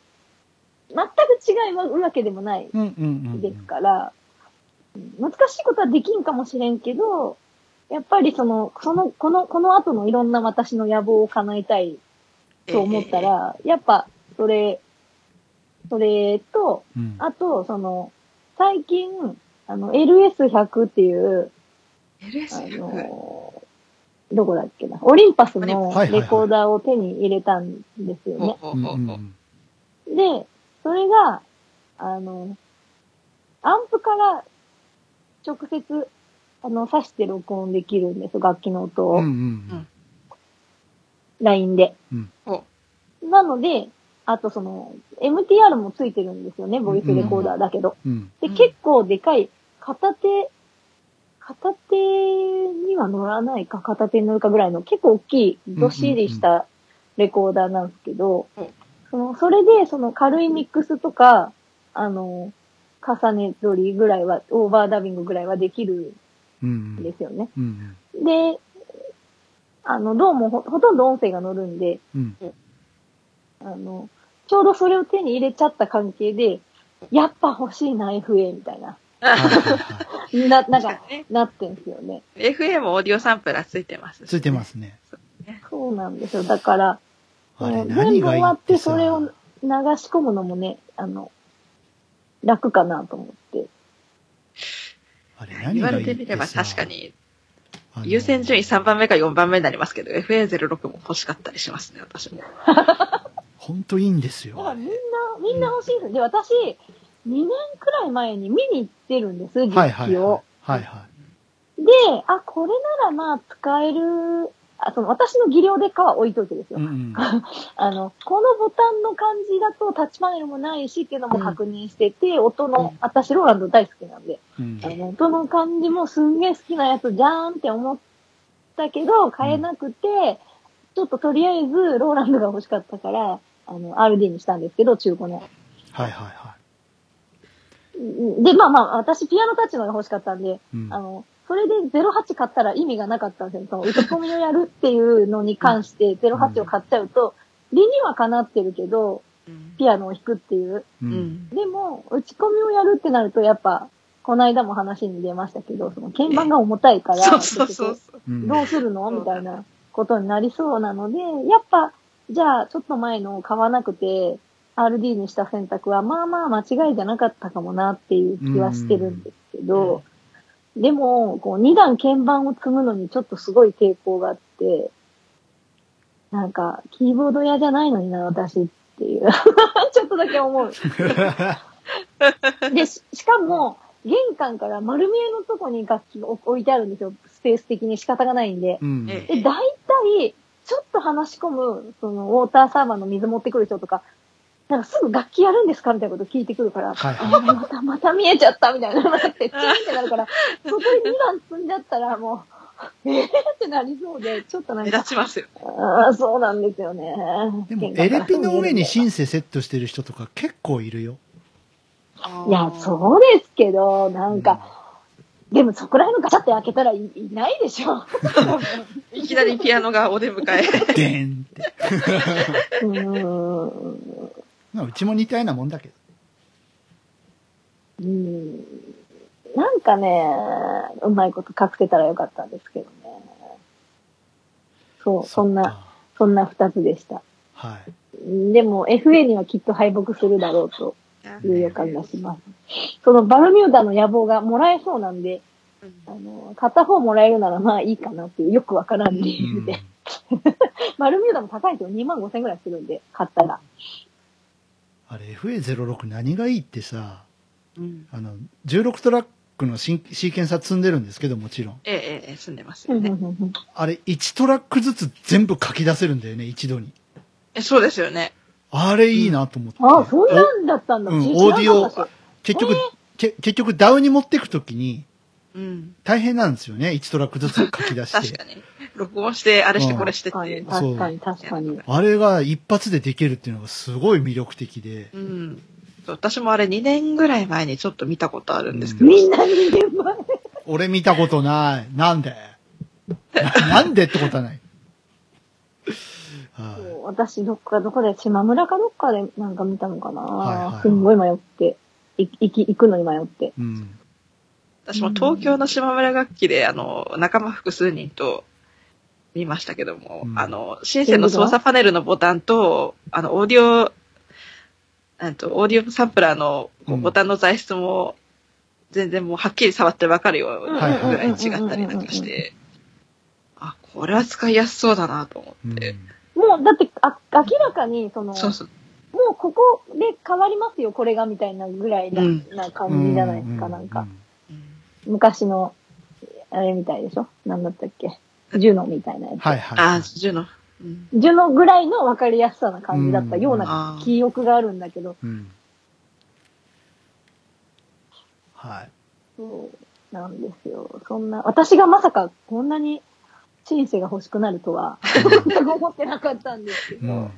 全く違うわけでもないうんうんうん。ですから、難しいことはできんかもしれんけど、やっぱりその、その、この、この後のいろんな私の野望を叶えたいと思ったら、やっぱ、それ、それと、うん。あと、その、最近、あの、LS100 っていう、あ LS100。の、どこだっけな、オリンパスのレコーダーを手に入れたんですよね。で、それが、あの、アンプから直接、あの、挿して録音できるんです、楽器の音を、うんうん。LINE で。ほなので、あとその、MTR もついてるんですよね、ボイスレコーダーだけど。うん。で、うん結構でかい、片手、片手には乗らないか、片手に乗るかぐらいの結構大きい、どっしりしたレコーダーなんですけど、うんその、それで、その軽いミックスとか、あの、重ね取りぐらいは、オーバーダビングぐらいはできるうんんですよね。うん。で、あの、どうもほほとんど音声が乗るんで、うん。あの、ちょうどそれを手に入れちゃった関係で、やっぱ欲しいな、FA みたいな。(laughs) な、なんか。なってんすよね。FA もオーディオサンプラーついてますし。ついてますね。そうなんですよ。だから、あれ、うん全部終わっってそれを流し込むのもね、あの、楽かなと思って。あれ、何言わがいいってれてみればさ確か。に、優先順位3番目か4番目になりますけど、FA06 も欲しかったりしますね、私も。ほんといいんですよ。みんな、みんな欲しいです。で、私、2年くらい前に見に行ってるんです、はい実はい機を。はい。はいはで、あ、これならまあ使える、あ、その私の技量でかは置いといてですい。よ。うんうん。(laughs) あの、このボタンの感じだとタッチパネルもないしっていうのも確認してて、音の、私ローランド大好きなんで、うんあの、音の感じもすんげえ好きなやつじゃーんって思ったけど、買えなくて、ちょっととりあえずローランドが欲しかったから、あの、RD にしたんですけど、中古の。はいはいはうんで、まあまあ、私ピアノタッチのが欲しかったんで、い。うんあの、それで08買ったら意味がなかったんですよ。その打ち込みをやるっていうのに関して08を買っちゃうと、理にはかなってるけど、うん。ピアノを弾くっていう。う。うんん。でも、打ち込みをやるってなると、やっぱ、この間も話に出ましたけど、その鍵盤が重たいから、(laughs) そうそうそうそう。うんどうするの？みたいなことになりそうなので、やっぱ、じゃあ、ちょっと前の買わなくて、RD にした選択は、まあまあ間違いじゃなかったかもなっていう気はしてるんですけど、でも、こう、二段鍵盤を積むのにちょっとすごい抵抗があって、なんか、キーボード屋じゃないのにな、私っていう、(laughs) ちょっとだけ思う。(laughs) で、ししかも、玄関から丸見えのとこに楽器が置いてあるんですよ。スペース的に仕方がないんで。うん。ええで、大体、ちょっと話し込む、その、ウォーターサーバーの水持ってくる人とか、なんかすぐ楽器やるんですかみたいなこと聞いてくるから、はいあまた、また見えちゃったみたいなのがあって、(laughs) チーンってなるから、そこに2段積んじゃったらもう、(laughs) えーってなりそうで、ちょっとなんか目立、ちますよ。あーそうなんですよね。でも、エレピの上にシいンセセットしてる人とか結構いるよ。や、そうですけど、なんか、でもそこら辺のガチャって開けたらいいないでしょ。(laughs) いきなりピアノがお出迎え。でーんって。うーん。まあ、うちも似たようなもんだけど。うんなんかね、うまいこと隠せたらよかったんですけどね。そう、そんな。そんな二つでした。はい。でも FA にはきっと敗北するだろうという予感がします。そのバルミューダの野望がもらえそうなんで、うんあの、片方もらえるならまあいいかなっていうよくわからん理うん由で。(laughs) バルミューダも高いんですよ。2万5千ぐらいするんで、買ったら。あれ、FA06 何がいいってさ、うんあの、16トラックのシーケンサー積んでるんですけど、もちろん。ええ、ええ、住んでますうんよね。あれ、1トラックずつ全部書き出せるんだよね、一度に。え、そうですよね。あれいいなと思って。ああ、そんなんだったんだ。うん知オーディオ結局、け結局ダウに持ってくときにうん。大変なんですよね。1トラックずつ書き出して。(laughs) 確かに。録音して、あれしてうんこれしてっ確かに、て。確かに、確かに。あれが一発でできるっていうのがすごい魅力的で。うん。私もあれ2年ぐらい前にちょっと見たことあるんですけど。みんな2年前。俺見たことない。なんで？ななんでってことはない。私、どっか、どこで、島村かどっかでなんか見たのかな、はいはいはいすんごい迷って、い行き、行くのに迷って。い。うん。私も東京の島村楽器で、あの、仲間複数人と見ましたけども、うんあの、シンセの操作パネルのボタンと、あの、オーディオ、えっと、オーディオサンプラーのこううんボタンの材質も、全然もうはっきり触ってわかるようなぐらい違ったりなんかして、あ、これは使いやすそうだなと思うんって。もう、だって、あ、明らかに、その、そうそう。もうここで変わりますよ、これが、みたいなぐらいな,、うんな感じじゃないですか、なんか。。うん昔の、あれみたいでしょ？なんだったっけ？ジュノみたいなやつ。はいはい。あ、ジュノ。うんジュノぐらいの分かりやすさな感じだったようあなー記憶があるんだけど、うん。はい。そうなんですよ。そんな、私がまさかこんなにシンセが欲しくなるとは、(laughs) 全く思ってなかったんですけど。うん。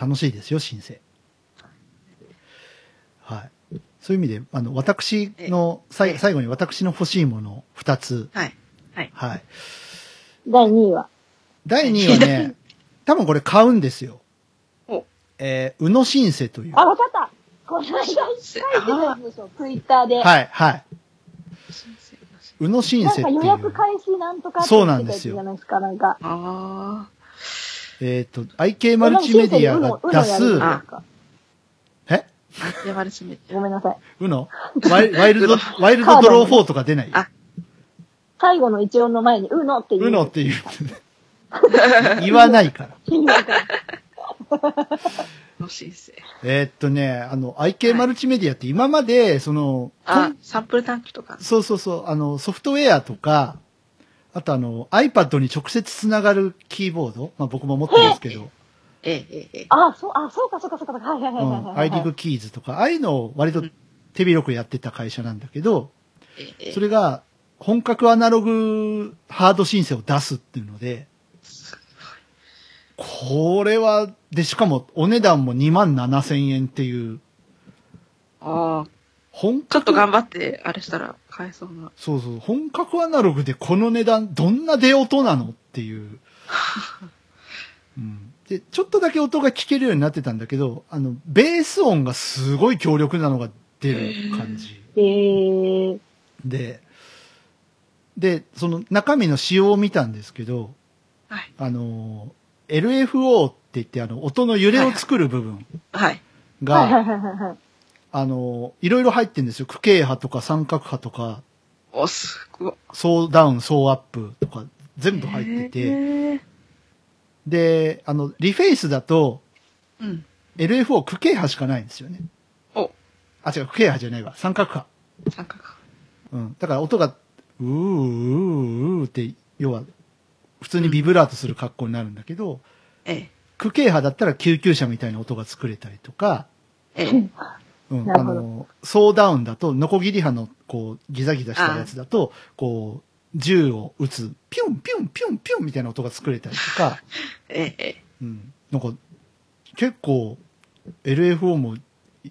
楽しいですよ、申請。はい。そういう意味で、あの、私の、さええい最後に私の欲しいもの二つ。はい。はい。はい。第2位は？第2位はね、(laughs) 多分これ買うんですよ。おえー、宇野申請という。あ、わかったこの間書いてたやつでしょツイッターで。はい、はい。宇野申なん請っていう。か予約開始なんとかそうなんですよじゃないですか、なんか。あえっ、と、IK マルチメディアが出す、あえあ。山根めごめんなさい。うのワイワイルド、ワイルドドロー4とか出ない？あ最後の一音の前に、うのっていう。うのっていう。(laughs) 言わないから。の申請。えーっとね、あの、IK マルチメディアって今まで、その、あ、サンプル短期とか。そうそうそう、あの、ソフトウェアとか、あとあの、iPad に直接つながるキーボード、まあ僕も持ってますけど、ええ、ええ、ええ。あ、そう、あ、そうか、そうか、そうか、はいはいはいうん、はいはい。i リグキーズとか、ああいうのを割と手広くやってた会社なんだけど、ええええそれが本格アナログハード申請を出すっていうので、これは、で、しかもお値段も2万7千円っていう、ああ、本ちょっと格、頑張って、あれしたら買えそうな。そうそう、本格アナログでこの値段、どんな出音なのっていう。(laughs) うん、で、ちょっとだけ音が聞けるようになってたんだけど、あの、ベース音がすごい強力なのが出る感じ。えー、で、で、その中身の仕様を見たんですけど、はい。あの、LFO って言って、あの、音の揺れを作る部分はい。が、はい。あの、いろいろ入ってるんですよ。矩形波とか三角波とか、お、すごい。ソーダウン、ソーアップとか、全部入ってて、へえで、あの、リフェイスだと、うん。LFO 区形波しかないんですよね。お、あ、違う、区形波じゃないわ。三角波。三角。うん。だから音が、うー、うー、うーって、要は、普通にビブラートする格好になるんだけど、ええ、区形波だったら救急車みたいな音が作れたりとか、ええ。うん、あの、ソーダウンだと、ノコギリ波の、こう、ギザギザしたやつだと、こう、銃を撃つ、ピュンピュンピュンピュンみたいな音が作れたりとか、(laughs) ええ。うん。なんか、結構、LFO も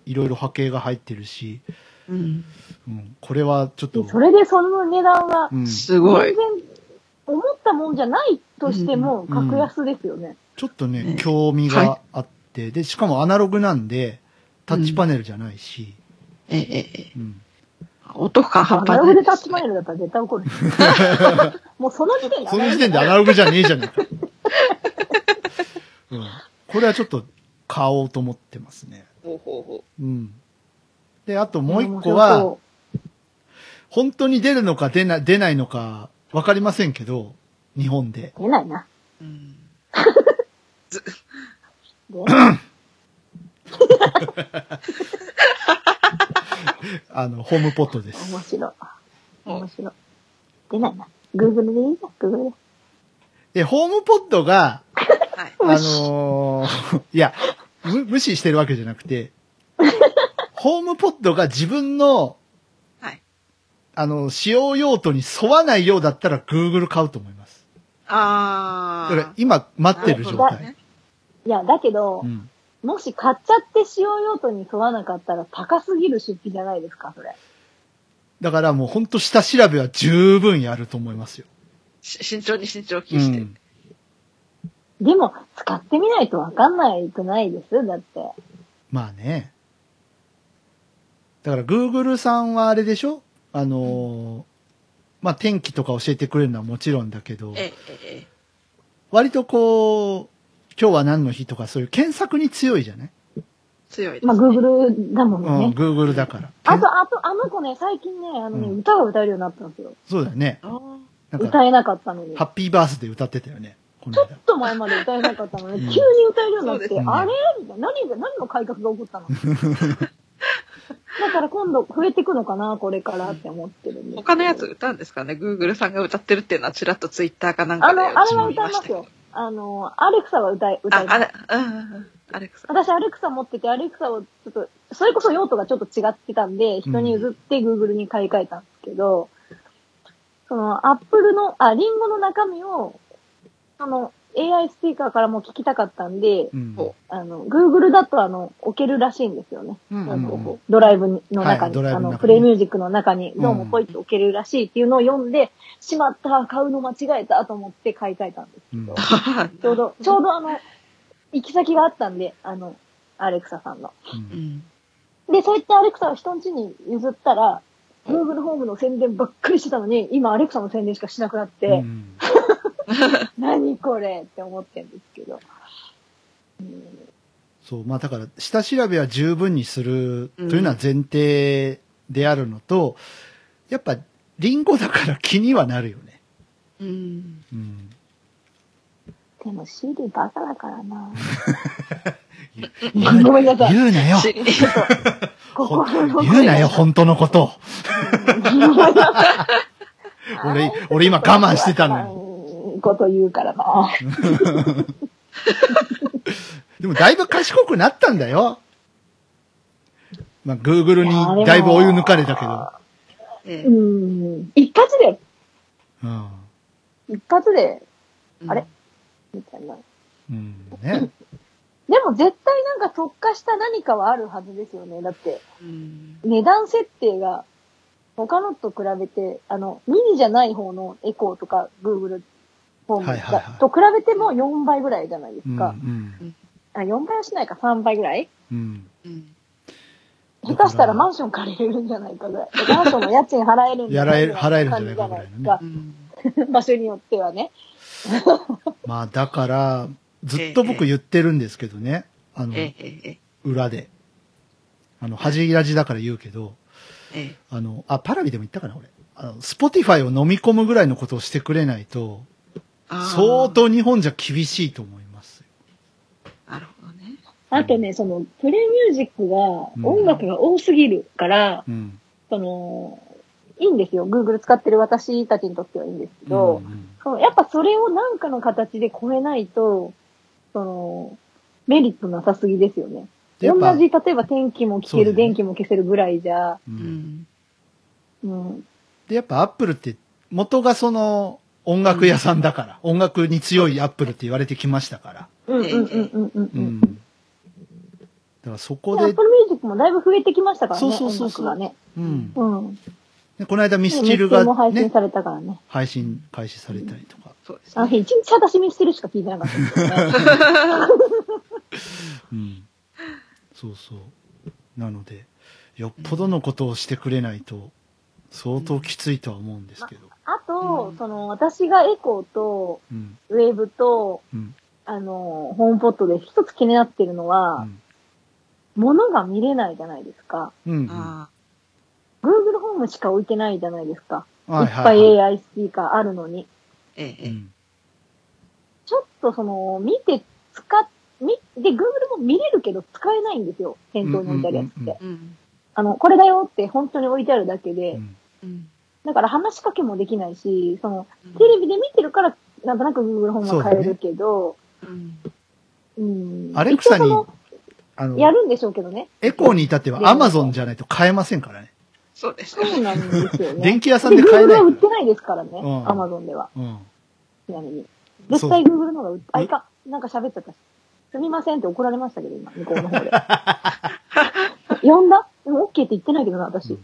いろいろ波形が入ってるし、うん。うん、これはちょっと、それでその値段はう、ん、すごい全然。思ったもんじゃないとしても、うん格安ですよね。ちょっとね、ね興味があって、で、しかもアナログなんで、タッチパネルじゃないし、ええ、ええ。うん。音感半アナ端ないですログでタッチパネルだったら絶対怒る。(laughs) もうその時点で。その時点でアナログじゃねえじゃねえか。うん。これはちょっと買おうと思ってますね。ほうほうほうん。で、あともう一個面は、白本当に出るのか出な出ないのかわかりませんけど、日本で。出ないな。う。うん。出ない (laughs) あの、ホームポットです。面白い。面白い。出ないな。Google でいい？じゃん、Google で。で、ホームポットが、はい。あのー (laughs) いや、む無視してるわけじゃなくて、(laughs) ホームポットが自分の、はい。あの、使用用途に沿わないようだったら Google 買うと思います。あー。だから今待ってる状態。いや、だけどう、ん。もし買っちゃって使用用途に沿わなかったら高すぎる出費じゃないですか、それ。だからもうほんと下調べは十分やると思いますよ。し慎重に慎重を期して。うん。でも、使ってみないとわかんないくないです？だって。まあね。だから Google さんはあれでしょ？あのーまあ天気とか教えてくれるのはもちろんだけど、ええ、ええ。割とこう、今日は何の日とかそういう検索に強いじゃない？強いです、ね。まあ、Google だもんうん、ね。Google だから。あと、あと、あの子ね、最近ね、あのね、うん歌が歌えるようになったんですよ。そうだよね。歌えなかったのに。ちょハッピーバースデー歌ってたよね。この間。っと前まで歌えなかったのに、うん急に歌えるようになって、そうですねあれ？みたいな。何が、何の改革が起こったの？だから今度増えてくのかな、これからって思ってるんですけど。他のやつ歌うんですかね ?Google さんが歌ってるっていうのはちらっとツイッターかなんかであの、あれは歌いましたけどますよ。あの、アレクサは歌い、歌あ、い。あれ、うんうんうん。アレクサ。私、アレクサ持ってて、アレクサをちょっと、それこそ用途がちょっと違ってたんで、人に譲って Google に買い替えたんですけど、その、アップルの、あ、リンゴの中身を、その、AI スピーカーからも聞きたかったんで、うん。ほあの、Google だとあの、置けるらしいんですよね。うんうんドライブの中に、はいあの、プレイミュージックの中に、うんどうもポイって置けるらしいっていうのを読んで、しまった、買うの間違えたと思って買い替えたんですけど、ちょうど、ちょうどあの、行き先があったんで、あの、アレクサさんの。うんうん。で、そういってアレクサを人ん家に譲ったら、Google ホームの宣伝ばっかりしてたのに、今アレクサの宣伝しかしなくなって、うん (laughs) (laughs) 何これって思ってるんですけど。そう、まあだから、下調べは十分にするというのは前提であるのと、やっぱ、リンゴだから気にはなるよね。うん。うん。でも CD バカだからな (laughs) ごめんなさい。言うなよ。言うなよ、本当のこと。(laughs) 俺、俺今我慢してたのに。に。こと言うからな。(laughs) でもだいぶ賢くなったんだよ。まあ、Google いやでもにだいぶお湯抜かれたけど。えうえん。一発で、うん。一発で、うんあれ？みたいな。うん。ね。(laughs) でも絶対なんか特化した何かはあるはずですよね。だって、うん。値段設定が他のと比べて、あの、ミニじゃない方のエコーとか Google ホームはいはいはいと比べても4倍ぐらいじゃないでうん。うすか。ん。あ、4倍はしないか、3倍ぐらい？うん。うん。下手したらマンション借りれるんじゃないかぐらい。(laughs) マンションの家賃払えるんじゃないやらえる払えるんじゃないかぐらいのね場所によってはね。(laughs) まあ、だから、ずっと僕言ってるんですけどね。あの、裏で。あの、恥じらじだから言うけど、ええ。あの、あ、パラビでも言ったかな、俺。あの、スポティファイを飲み込むぐらいのことをしてくれないと、相当日本じゃ厳しいと思いますよ。なるほどね。あとね、その、プレイミュージックが、音楽が多すぎるから、うん。その、いいんですよ。Google 使ってる私たちにとってはいいんですけど、うんそのやっぱそれを何かの形で超えないと、その、メリットなさすぎですよね。同じ、例えば天気も消ける、ね電気も消せるぐらいじゃ、ううんん。うん。で、やっぱアップルって元がその、音楽屋さんだから、音楽に強いアップルって言われてきましたから。うんうんうんうんうん。だからそこでアップ、ルミュージックもだいぶ増えてきましたからね、そうそうそうそう音楽がね。うん。うん。でこの間ミスチミルがも配信ね、されたからね。配信開始されたりとか。そうですね。日一日私ミスチルしか聞いてなかったね。(laughs) うん。そうそう。なので、よっぽどのことをしてくれないと、相当きついとは思うんですけど。あとう、んその、私がエコーと、うん。ウェーブと、うん。あの、ホームポットで一つ気になってるのうは、ん。物が見れないじゃないですか。うん。うんあ Google ホームしか置いてないじゃないですか。はいいっぱいはい。AI スピーカーあるのに。ーええ。ちょっとその、見て、使っ、み、で、Google も見れるけど使えないんですよ。店頭に置いてあるやつうんうんうんって。うん。あの、これだよって本当に置いてあるだけで、うんうん。だから話しかけもできないし、その、テレビで見てるから、なんとなく Google ホームは変えるけど、うん。うん。アレクサにあのの、やるんでしょうけどね。エコーに至っては Amazon じゃないと買えませんからね。そうですね。そうなんですよね。電気屋さんで買え Google ないは売ってないですからね。うん Amazon では。うん。ちなみに。絶対 Google の方が売っ、あ、いか、なんか喋っちゃったし。すみませんって怒られましたけど、今、向こうの方で。(laughs) 呼んだ？でも OK って言ってないけどな、私。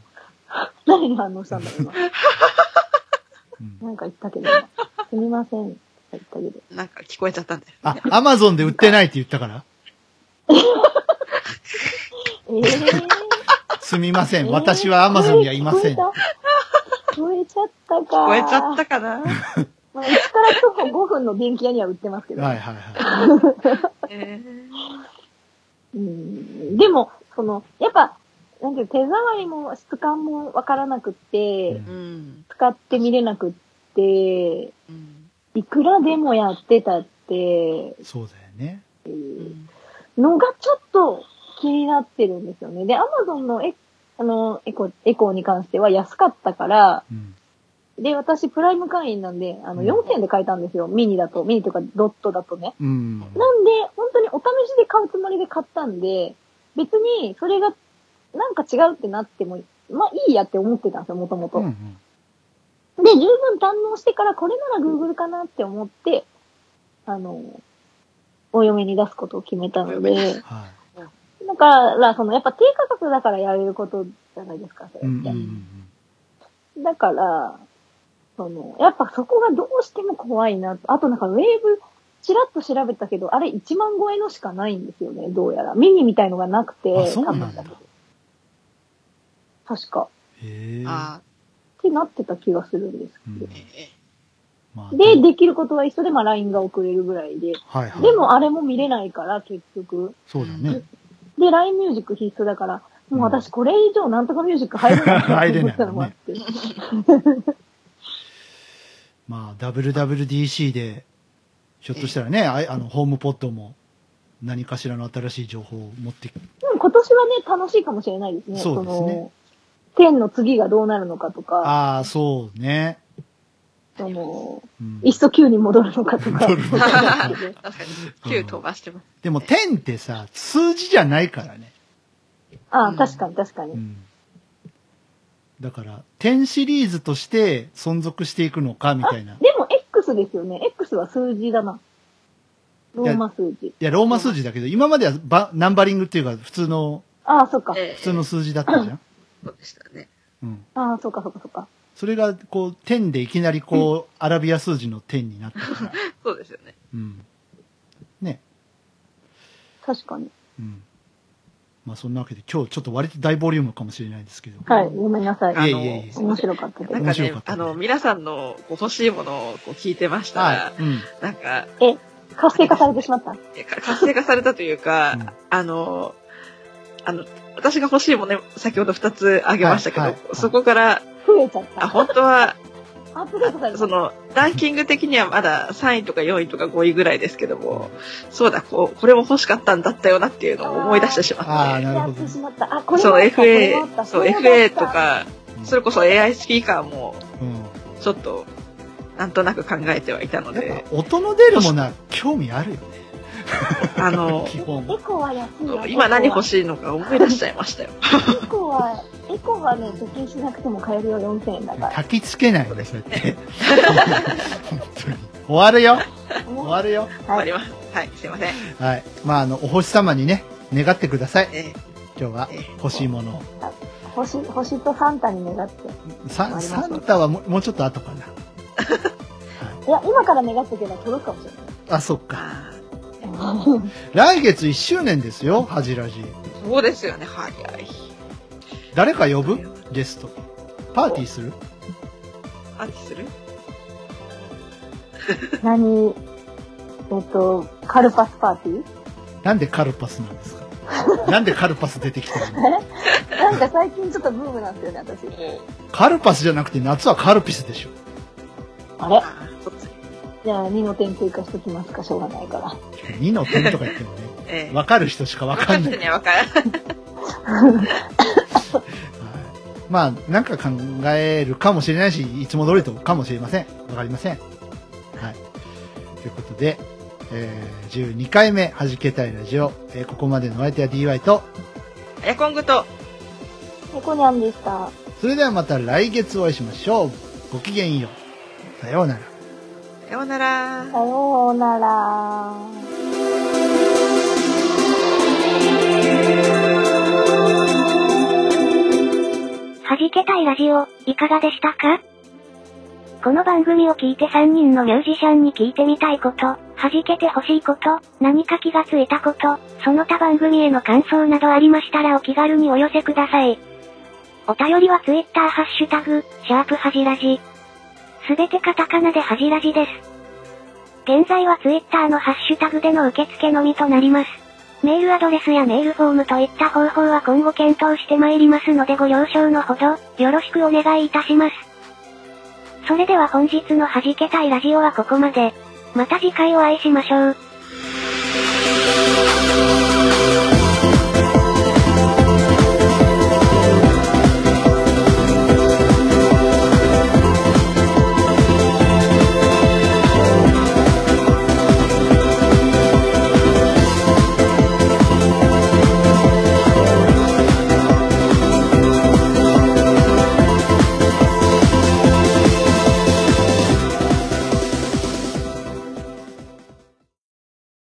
うん誰に反応したんだろう、今。うんなんか言ったけど、今すみません言ったけど。なんか聞こえちゃったんだよ。あ、Amazon で売ってないって言ったからえー、すみません。私は Amazon にはいません。聞こえた聞こえちゃったか。聞こえちゃったかな？まあ、うちから徒歩5分の電気屋には売ってますけど。はいはいはえうんでも、その、やっぱ、なんていう、手触りも質感もわからなくって、うん。使ってみれなくって、うん。いくらでもやってたって、い。そうだよね。うん。のがちょっと気になってるんですよね。で、アマゾンのエあのエコエコーに関しては安かったから、うん。で、私プライム会員なんで、あの、うん4000円で買えたんですよ。ミニだと、ミニとかドットだとね。うん。なんで、本当にお試しで買うつもりで買ったんで、別にそれがなんか違うってなっても、まあいいやって思ってたんですよ、もともと。で、十分堪能してからこれなら Google かなって思って、あの、お嫁に出すことを決めたので、はだから、その、やっぱ低価格だからやれることじゃないですか、それって。だから、その、やっぱそこがどうしても怖いなと。あとなんかウェーブ、ちらっと調べたけど、あれ1万超えのしかないんですよね、どうやら。ミニみたいのがなくて、あそうなんだ多分けど確か。うん。へえ。あってなってた気がするんですうんけど。で、できることは一緒で、まあ LINE が送れるぐらいで。はいはい。でもあれも見れないから、結局。そうだね。で、LINE ミュージック必須だから、もう私これ以上なんとかミュージック入れない入れない思ったのもあって。(laughs) まあ、WWDC で、ひょっとしたらね、ああの、ホームポットも何かしらの新しい情報を持って、でも今年はね、楽しいかもしれないですね。そうですねの、天の次がどうなるのかとか、ああ、そうね。その、うんいっそ9に戻るのかとか。確かに、9飛ばしてます。でも、10ってさ、数字じゃないからね。ああ、うん確かに確かに。うん。だから、10シリーズとして存続していくのか、みたいな。いでも X ですよね。X は数字だな。ローマ数字。や、ローマ数字だけど、今まではバナンバリングっていうか、普通の、ああ、そっか。ええ普通の数字だったじゃん。そうでしたね。うん。ああ、そっかそっかそっか。それが、こう、10でいきなりこう、アラビア数字の10になったから。(laughs) そうですよね。うん。ね。確かに。うん。まあそんなわけで今日ちょっと割と大ボリュームかもしれないですけど。はい、ごめんなさい。いえいえいえ面白かったです。なんかね面白かっ、たあの、皆さんの欲しいものをこう聞いてましたら、はい。うん。なんか、え、活性化されてしまった活性化されたというか、うんあの、あの、私が欲しいものね、先ほど2つあげましたけど、はいはいはいそこから、増えちゃっあ、た。本当は。その、ランキング的にはまだ3位とか4位とか5位ぐらいですけども、そうだ、こう、これも欲しかったんだったよなっていうのを思い出してしまああ、って、なるほどそう、FA そう、FA と。か、うんそれこそ AI スピーカーも、うん。ちょっと、なんとなく考えてはいたので、ぱ音の出るものは興味あるよね。あの。エコは安いよ。今何欲いしいのか思い出しちゃいましたよ。エコは、エコはね、貯金しなくても買えるよ、4000円だから。焚きつけないよね、そうやって。本当に。終わるよ。終わるよ。はい。終わります。はい、すいません。はい。まあ、あの、お星様にね、願ってください。え今日はええ欲しいものを。星、星とサンタに願って。ササンタはもうもうちょっと後かな。(laughs) いや、今から願っておけば届くかもしれあ、そっか。来月1周年ですよ、ハジラジ。ーそうですよね、早い。誰か呼ぶ？ゲスト。パーティーする？パーティーする？何？えっと、カルパスパーティー？なんでカルパスなんですか？なんでカルパス出てきたの？なんか最近ちょっとブームなんですよね、私。カルパスじゃなくて夏はカルピスでしょ。あれ。じゃあ2の点追加しときますか、しょうがないから。2の点とか言ってもね、(laughs) ええわかる人しかわかんない。分かってね、分からん。はいまあ、なんか考えるかもしれないし、いつも通りとかもしれません。わかりません。はい。ということで、えー、12回目、はじけたいラジオ。えーここまでのお相手は DY と、エコングと、猫こにゃんでした。それではまた来月お会いしましょう。ごきげんよう。さようなら。さようなら。さようなら。弾けたいラジオ、いかがでしたか？この番組を聞いて3人のミュージシャンに聞いてみたいこと、弾けてほしいこと、何か気がついたこと、その他番組への感想などありましたらお気軽にお寄せください。お便りは Twitter ハッシュタグ、シャープはじらじ。すべてカタカナで恥じらじです。現在は Twitter のハッシュタグでの受付のみとなります。メールアドレスやメールフォームといった方法は今後検討してまいりますのでご了承のほど、よろしくお願いいたします。それでは本日の弾けたいラジオはここまで。また次回お会いしましょう。